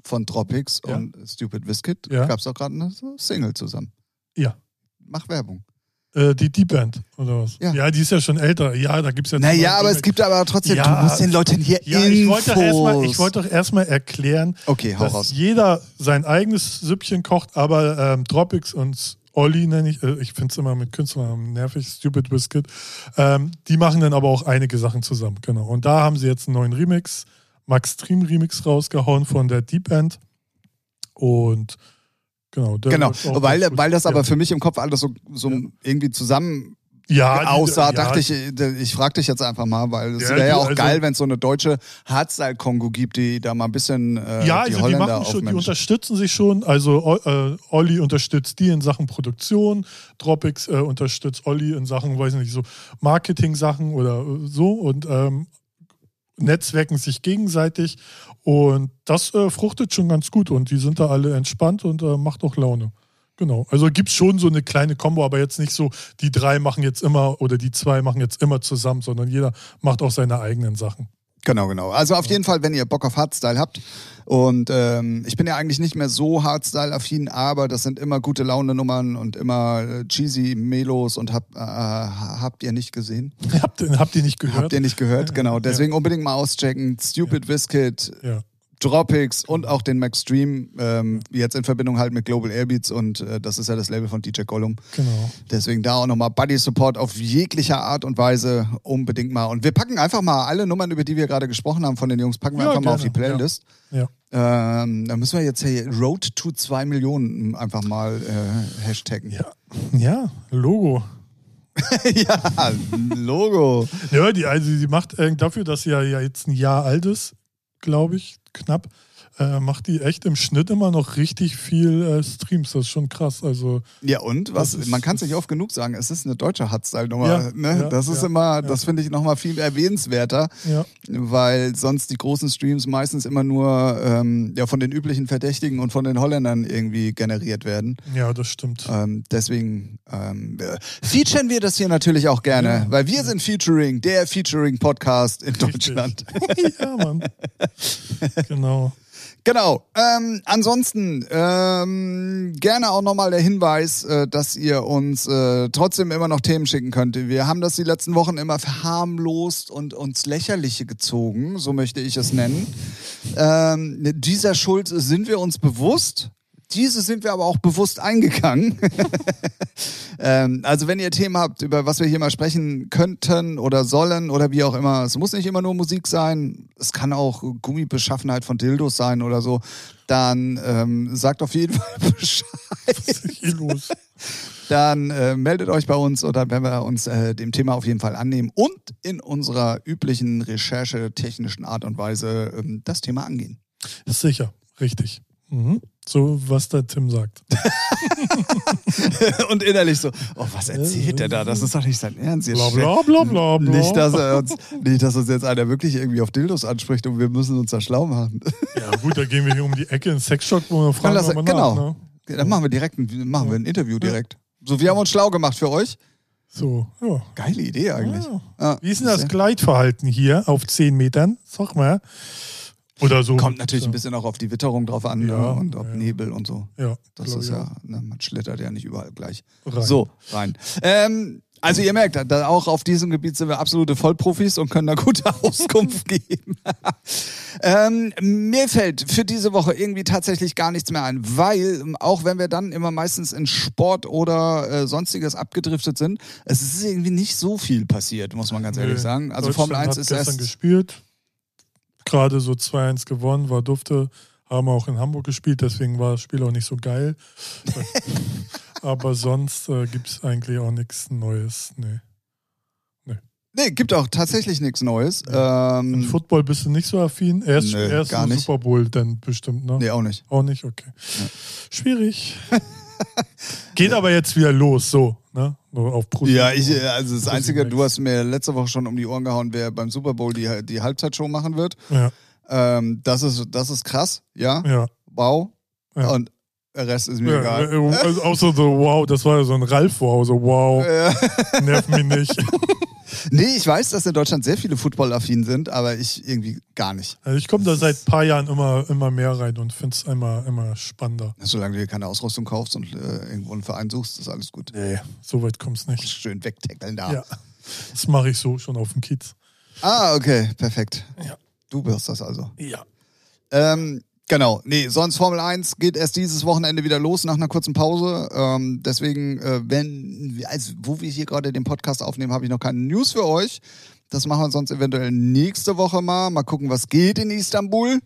Von Dropix Ja. und Stupid Biscuit. Ja. Gab's doch gerade eine Single zusammen. Ja. Mach Werbung. Äh, die Deep Band oder was? Ja. Ja. die ist ja schon älter. Ja, da gibt's ja. Naja, aber es gibt aber trotzdem, Ja. du musst den Leuten hier Ja, Infos. ich wollte doch erstmal, doch erstmal erklären, Okay, dass raus. jeder sein eigenes Süppchen kocht, aber ähm, Dropix und Olli nenne ich, äh, ich finde es immer mit Künstlernamen nervig, Stupid Biscuit, ähm, die machen dann aber auch einige Sachen zusammen, genau. Und da haben sie jetzt einen neuen Remix, Max Stream Remix rausgehauen von der Deep End und genau. Genau, weil, weil das aber für mich im Kopf alles so, so Ja. irgendwie zusammen ja, die- aussah, ja, dachte ich, äh, ich frage dich jetzt einfach mal, weil es Ja, wäre ja die- auch also- geil, wenn es so eine deutsche Hardstyle-Kongo gibt, die da mal ein bisschen äh, Ja, die also die Holländer machen schon, die unterstützen sich schon. Also äh, Olli unterstützt die in Sachen Produktion, Dropix äh, unterstützt Olli in Sachen, weiß nicht, so Marketing-Sachen oder äh, so und ähm, netzwerken sich gegenseitig und das äh, fruchtet schon ganz gut und die sind da alle entspannt und äh, macht auch Laune. Genau. Also gibt es schon so eine kleine Kombo, aber jetzt nicht so, die drei machen jetzt immer oder die zwei machen jetzt immer zusammen, sondern jeder macht auch seine eigenen Sachen. Genau, genau. Also auf jeden Fall, wenn ihr Bock auf Hardstyle habt und ähm, ich bin ja eigentlich nicht mehr so Hardstyle-affin, aber das sind immer gute Laune-Nummern und immer äh, cheesy Melos und hab, äh, habt ihr nicht gesehen? habt, ihr- habt ihr nicht gehört? Habt ihr nicht gehört? Genau, deswegen unbedingt mal auschecken. Stupid Biscuit, ja. Dropix und auch den Max Stream, ähm, jetzt in Verbindung halt mit Global Airbeats und äh, das ist ja das Label von DJ Gollum. Genau. Deswegen da auch nochmal Buddy Support auf jeglicher Art und Weise unbedingt mal. Und wir packen einfach mal alle Nummern, über die wir gerade gesprochen haben von den Jungs, packen wir Ja, einfach mal auf die gerne, Playlist. Ja. Ähm, da müssen wir jetzt hier Road to 2 Millionen einfach mal äh, hashtaggen. Ja. Ja, Logo. ja, Logo. Ja, die, also die macht äh, dafür, dass sie ja, ja jetzt ein Jahr alt ist, glaube ich, knapp, äh, macht die echt im Schnitt immer noch richtig viel äh, Streams. Das ist schon krass. Also Ja, und was? Ist- man kann es nicht oft genug sagen, es ist eine deutsche Hardstyle-Nummer. Ja, ne? ja, das ist ja, immer, das finde ich nochmal viel erwähnenswerter, weil sonst die großen Streams meistens immer nur ähm, ja, von den üblichen Verdächtigen und von den Holländern irgendwie generiert werden. ja, das stimmt. Ähm, deswegen ähm, äh, featuren wir das hier natürlich auch gerne, weil wir sind Featuring, der Featuring-Podcast in Richtig. Deutschland. ja, Mann. genau. Genau. Ähm, ansonsten ähm, gerne auch nochmal der Hinweis, äh, dass ihr uns äh, trotzdem immer noch Themen schicken könnt. Wir haben das die letzten Wochen immer verharmlost und uns lächerliche gezogen, so möchte ich es nennen. Ähm, dieser Schuld sind wir uns bewusst. Diese sind wir aber auch bewusst eingegangen. ähm, also wenn ihr Themen habt, über was wir hier mal sprechen könnten oder sollen oder wie auch immer, es muss nicht immer nur Musik sein, es kann auch Gummibeschaffenheit von Dildos sein oder so, dann ähm, sagt auf jeden Fall Bescheid. Was ist hier los? Dann äh, meldet euch bei uns oder wenn wir uns äh, dem Thema auf jeden Fall annehmen und in unserer üblichen recherchetechnischen Art und Weise ähm, das Thema angehen. Ist sicher. Richtig. Mhm. So, was der Tim sagt. und innerlich so, oh, was erzählt der da? Das ist doch nicht sein Ernst. Bla bla bla bla bla. Nicht dass, er uns, nicht, dass uns jetzt einer wirklich irgendwie auf Dildos anspricht und wir müssen uns da schlau machen. Ja, gut, da gehen wir hier um die Ecke ins Sexshop, wo wir fragen lass- wir genau. nach. Ne? Dann machen wir direkt ein, machen wir ein Interview direkt. So, wir haben uns schlau gemacht für euch. So, ja. Geile Idee eigentlich. Ja. Ja, Wie ist denn das Gleitverhalten hier auf 10 Metern? Sag mal. Oder so. Kommt natürlich ein bisschen auch auf die Witterung drauf an Ja, ne? und ob ja. Nebel und so. Ja, Das ist ja, ne, man schlittert ja nicht überall gleich. Rein. So, rein. Ähm, also ihr merkt, da auch auf diesem Gebiet sind wir absolute Vollprofis und können da gute Auskunft geben. ähm, mir fällt für diese Woche irgendwie tatsächlich gar nichts mehr ein, weil ähm, auch wenn wir dann immer meistens in Sport oder äh, sonstiges abgedriftet sind, es ist irgendwie nicht so viel passiert, muss man ganz ehrlich sagen. Also Formel 1 hat ist gestern erst gespielt. Gerade so 2-1 gewonnen, war dufte. Haben auch in Hamburg gespielt, deswegen war das Spiel auch nicht so geil. Aber sonst äh, gibt es eigentlich auch nichts Neues. Nee. Nee, gibt auch tatsächlich nichts Neues. In Ähm, Football bist du nicht so affin. Erst, Nö, erst gar. Super Bowl dann bestimmt, ne? nee, auch nicht. Auch nicht, okay. Schwierig. Geht aber jetzt wieder los, so, ne? Auf Ja, ich, äh, also das Einzige, du hast mir letzte Woche schon um die Ohren gehauen, wer beim Super Bowl die, die Halbzeitshow machen wird. Ja, Ähm, das, ist, das ist krass, ja. ja. Wow. Ja. Und der Rest ist mir ja egal. äh, also außer so, wow, das war ja so ein Ralf-Wow, so wow, Äh, nervt mich nicht. nee, ich weiß, dass in Deutschland sehr viele Football-affin sind, aber ich irgendwie gar nicht. Also ich komme da seit ein paar Jahren immer, immer mehr rein und finde es immer, immer spannender. Solange du dir keine Ausrüstung kaufst und äh, irgendwo einen Verein suchst, ist alles gut. Nee, so weit kommt es nicht. Schön wegtackeln da. Ja, das mache ich so schon auf dem Kiez. Ah, okay, perfekt. Ja. Du wirst das also. Ja. Ähm, genau, nee, sonst Formel 1 geht erst dieses Wochenende wieder los nach einer kurzen Pause. Ähm, deswegen, äh, wenn, also wo wir hier gerade den Podcast aufnehmen, habe ich noch keine News für euch. Das machen wir sonst eventuell nächste Woche mal. Mal gucken, was geht in Istanbul.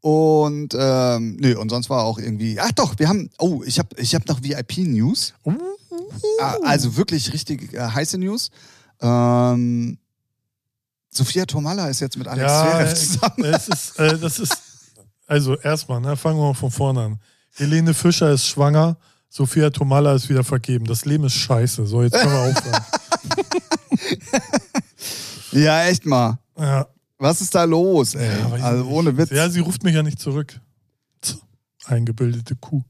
Und ähm, nee, und sonst war auch irgendwie. Ach doch, wir haben. Oh, ich habe ich hab noch VIP-News. Uh, Ah, Also wirklich richtig äh, heiße News. Ähm, Sophia Tomalla ist jetzt mit Alex ja, Zverev zusammen. es ist, äh, das ist, also erstmal, ne, fangen wir mal von vorne an. Helene Fischer ist schwanger, Sophia Tomalla ist wieder vergeben. Das Leben ist scheiße. So, jetzt können wir aufhören. Ja, echt mal. ja, Was ist da los, ey? ja, also nicht. ohne Witz. Ja, sie ruft mich ja nicht zurück. Eingebildete Kuh.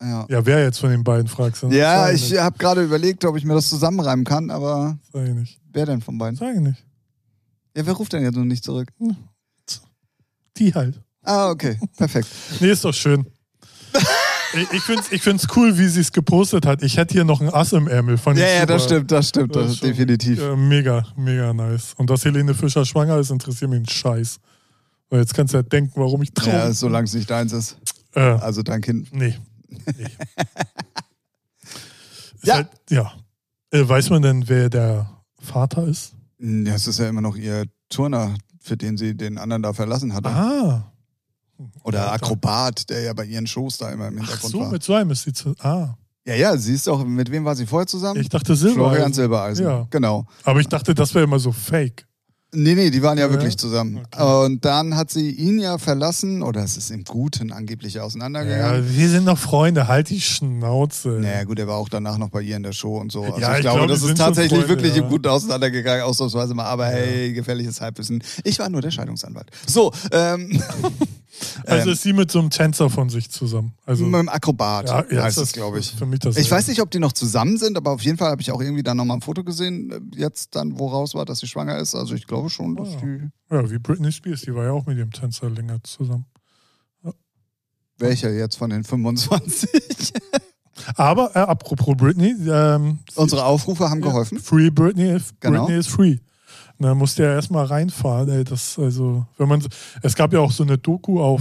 Ja, Ja, wer jetzt von den beiden fragst du? ne? ja Sag ich habe gerade überlegt, ob ich mir das zusammenreimen kann, aber Sag ich nicht. wer denn von beiden? Sag ich nicht. Ja, wer ruft denn jetzt noch nicht zurück? Die halt. Ah, okay, perfekt. Nee, ist doch schön. ich finde es ich find's cool, wie sie es gepostet hat. Ich hätte hier noch ein Ass im Ärmel. Fand Ja, ja, das stimmt, das stimmt, das ist schon, definitiv. äh, mega, mega nice. Und dass Helene Fischer schwanger ist, interessiert mich einen Scheiß. Weil jetzt kannst du ja denken, warum ich traue. Ja, solange es nicht deins ist. äh, Also dein Kind. nee. nee. Ja. Halt, ja. Äh, weiß man denn, wer der Vater ist? Ja, es ist ja immer noch ihr Turner, für den sie den anderen da verlassen hatte. Ah. Oder. Akrobat, der ja bei ihren Shows da immer im Ach Hintergrund so, war. mit so einem ist sie zu. Ah. Ja, ja, sie ist doch, mit wem war sie vorher zusammen? Ich dachte Silber. Florian Silbereisen. Ja. Genau. Aber ich dachte, das wäre immer so fake. Nee, nee, die waren ja Ja? wirklich zusammen. Okay. Und dann hat sie ihn ja verlassen, oder es ist im Guten angeblich auseinandergegangen. Ja, wir sind noch Freunde, halt die Schnauze. Naja, gut, er war auch danach noch bei ihr in der Show und so. Also Ja, ich, ich glaube, glaube, das ist tatsächlich Freunde, wirklich ja. im Guten auseinandergegangen, ausnahmsweise mal. Aber hey, gefährliches Halbwissen. Ich war nur der Scheidungsanwalt. So, ähm, Also ähm, ist sie mit so einem Tänzer von sich zusammen. Also mit dem Akrobat ja, ja, heißt es, glaube ich. Für mich das Ich weiß nicht, ob die noch zusammen sind, aber auf jeden Fall habe ich auch irgendwie dann nochmal ein Foto gesehen, äh, jetzt dann, wo raus war, dass sie schwanger ist. Also ich glaube schon, dass Ah. die. Ja, wie Britney Spears, die war ja auch mit ihrem Tänzer länger zusammen. Welcher jetzt von den 25? Aber äh, apropos Britney, ähm, Unsere Aufrufe haben ja, geholfen. Free Britney, Genau. Britney is free. Da musste er erstmal reinfahren. Ey, das, also, wenn man, es gab ja auch so eine Doku auf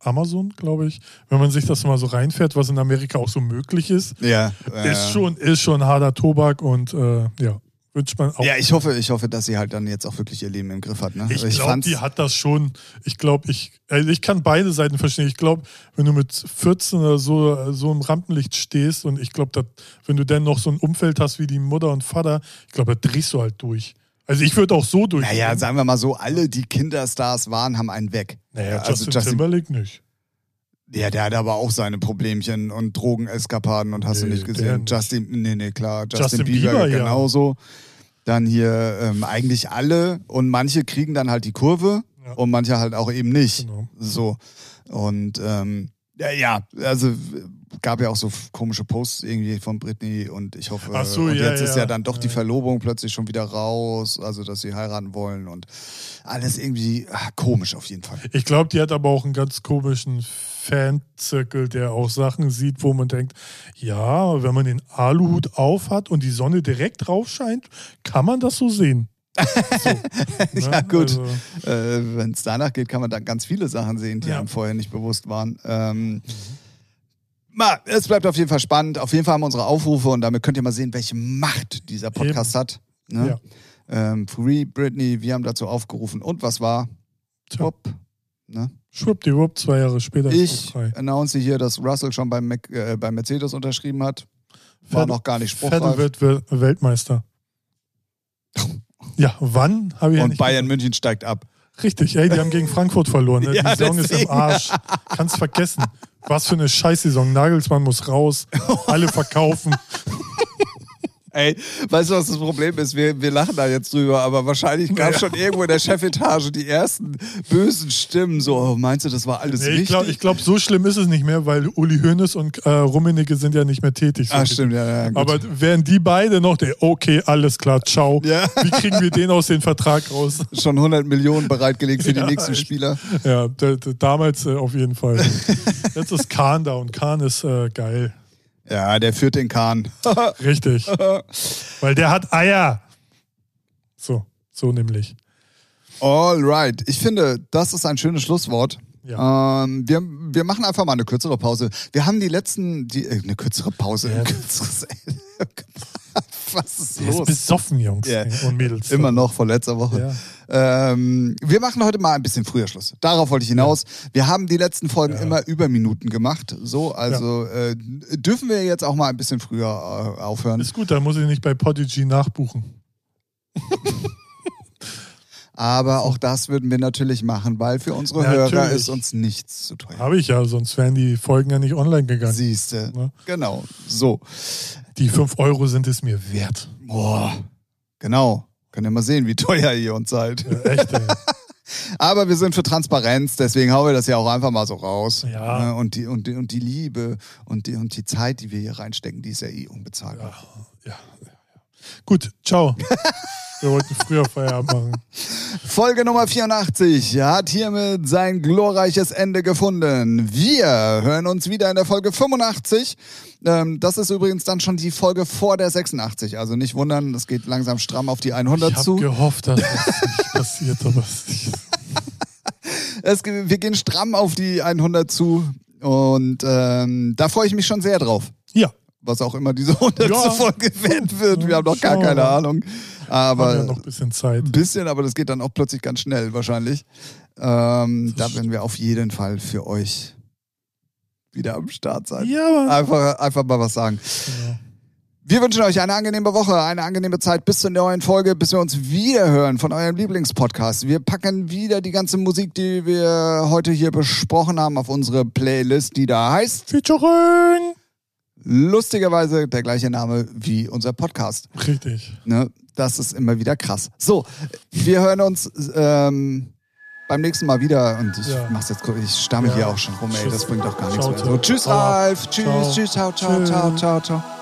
Amazon, glaube ich. Wenn man sich das mal so reinfährt, was in Amerika auch so möglich ist, Ja. ist schon, ist schon harter Tobak und äh, ja, wünscht man auch. Ja, ich hoffe, ich hoffe, dass sie halt dann jetzt auch wirklich ihr Leben im Griff hat. Ne? Ich Also glaube, fand's- die hat das schon. Ich glaube, ich, also ich kann beide Seiten verstehen. Ich glaube, wenn du mit 14 oder so, so im Rampenlicht stehst und ich glaube, wenn du dann noch so ein Umfeld hast wie die Mutter und Vater, ich glaube, da drehst du halt durch. Also ich würde auch so durch. Naja, sagen wir mal so, alle, die Kinderstars waren, haben einen weg. naja, also Justin, Justin- Timberlake nicht. Ja, der hat aber auch seine Problemchen und Drogeneskapaden und hast du Nee, nicht der gesehen. nicht. Justin, nee, nee, klar. Justin, Justin Bieber, Bieber, ja. genauso. Dann hier ähm, eigentlich alle und manche kriegen dann halt die Kurve Ja. und manche halt auch eben nicht. Genau. So. Und ähm, ja, ja, also gab ja auch so komische Posts irgendwie von Britney und ich hoffe, Ach so, und ja, jetzt ist ja. ja dann doch die Ja. Verlobung plötzlich schon wieder raus, also dass sie heiraten wollen und alles irgendwie ah, komisch auf jeden Fall. Ich glaube, die hat aber auch einen ganz komischen Fanzirkel, der auch Sachen sieht, wo man denkt, ja, wenn man den Aluhut auf hat und die Sonne direkt drauf scheint, kann man das so sehen. So, ne? Ja, gut. Also, Äh, Wenn es danach geht, kann man dann ganz viele Sachen sehen, die Ja. einem vorher nicht bewusst waren. Ähm, es bleibt auf jeden Fall spannend. Auf jeden Fall haben wir unsere Aufrufe und damit könnt ihr mal sehen, welche Macht dieser Podcast hat. Ne? Ähm, Free Britney, wir haben dazu aufgerufen. Und was war? Top. Ne? schwuppdiwupp, zwei Jahre später ist Ich announce hier, dass Russell schon beim, Mac, äh, beim Mercedes unterschrieben hat. War Vettel- noch gar nicht Vettel spruchreif. wird Wel- Weltmeister. Ja, wann habe ich ja Und Bayern München steigt ab. Richtig, ey, die haben gegen Frankfurt verloren. Ne? Ja, die Saison ist deswegen. im Arsch. Kannst vergessen. Was für eine Scheißsaison. Nagelsmann muss raus. Alle verkaufen. Ey, weißt du, was das Problem ist? Wir, wir lachen da jetzt drüber, aber wahrscheinlich gab es schon irgendwo in der Chefetage die ersten bösen Stimmen. So, oh, meinst du, das war alles Nee, ich richtig? glaube, glaub, so schlimm ist es nicht mehr, weil Uli Hoeneß und äh, Rummenigge sind ja nicht mehr tätig. So ah, gesehen. stimmt, ja, ja. Gut. Aber wären die beide noch, der, okay, alles klar, ciao. Ja. Wie kriegen wir den aus dem Vertrag raus? schon 100 Millionen bereitgelegt für die Ja, nächsten echt. Spieler. Ja, damals äh, auf jeden Fall. Jetzt ist Kahn da und Kahn ist äh, geil. Ja, der führt den Kahn. Richtig. Weil der hat Eier. So, so nämlich. Alright. Ich finde, das ist ein schönes Schlusswort. Ja. Ähm, wir, wir machen einfach mal eine kürzere Pause. Wir haben die letzten, die, äh, eine kürzere Pause. Ja. Ein kürzeres, was ist Der ist los? besoffen, Jungs Ja. und Mädels. Immer noch von letzter Woche. Ähm, wir machen heute mal ein bisschen früher Schluss. Darauf wollte ich hinaus. Wir haben die letzten Folgen Ja. immer über Minuten gemacht. So, also äh, dürfen wir jetzt auch mal ein bisschen früher äh, aufhören. Ist gut, da muss ich nicht bei Podigy nachbuchen. Aber auch das würden wir natürlich machen, weil für unsere Ja, Hörer natürlich. ist uns nichts zu teuer. Habe ich ja, sonst wären die Folgen ja nicht online gegangen. Siehste. Ne? Genau. So. Die 5 Euro sind es mir wert. Boah. Genau. Könnt ihr mal sehen, wie teuer ihr uns seid. Ja, echt, ey. Aber wir sind für Transparenz, deswegen hauen wir das ja auch einfach mal so raus. Ja. Ne? Und, die, und, die, und die Liebe und die, und die Zeit, die wir hier reinstecken, die ist ja eh unbezahlbar. Ja, ja. Gut, ciao. Wir wollten früher Feierabend machen. Folge Nummer 84 hat hiermit sein glorreiches Ende gefunden. Wir hören uns wieder in der Folge 85. Ähm, das ist übrigens dann schon die Folge vor der 86. Also nicht wundern, es geht langsam stramm auf die 100 Ich habe zu. gehofft, dass das nicht passiert, aber es ist Es, ge- wir gehen stramm auf die 100 zu. Und ähm, da freue ich mich schon sehr drauf. Ja, Was auch immer diese 100. Ja. Folge werden wird. Wir haben noch gar wir keine. Ahnung. haben Aber ja noch ein bisschen Zeit. Ein bisschen, aber das geht dann auch plötzlich ganz schnell wahrscheinlich. Ähm, da werden wir auf jeden Fall für euch wieder am Start sein. Ja. Einfach, einfach mal was sagen. Genau. Wir wünschen euch eine angenehme Woche, eine angenehme Zeit bis zur neuen Folge, bis wir uns wieder hören von eurem Lieblingspodcast. Wir packen wieder die ganze Musik, die wir heute hier besprochen haben, auf unsere Playlist, die da heißt, Featuring! Lustigerweise der gleiche Name wie unser Podcast. Richtig. Ne? Das ist immer wieder krass. So, wir hören uns ähm, beim nächsten Mal wieder und ich Ja. mach's jetzt kurz, ich stamme Ja. hier auch schon rum, ey, das bringt doch gar nichts mehr. So, tschüss. Ralf, tschüss, Ciao. tschüss, ciao, ciao, ciao, ciao, ciao.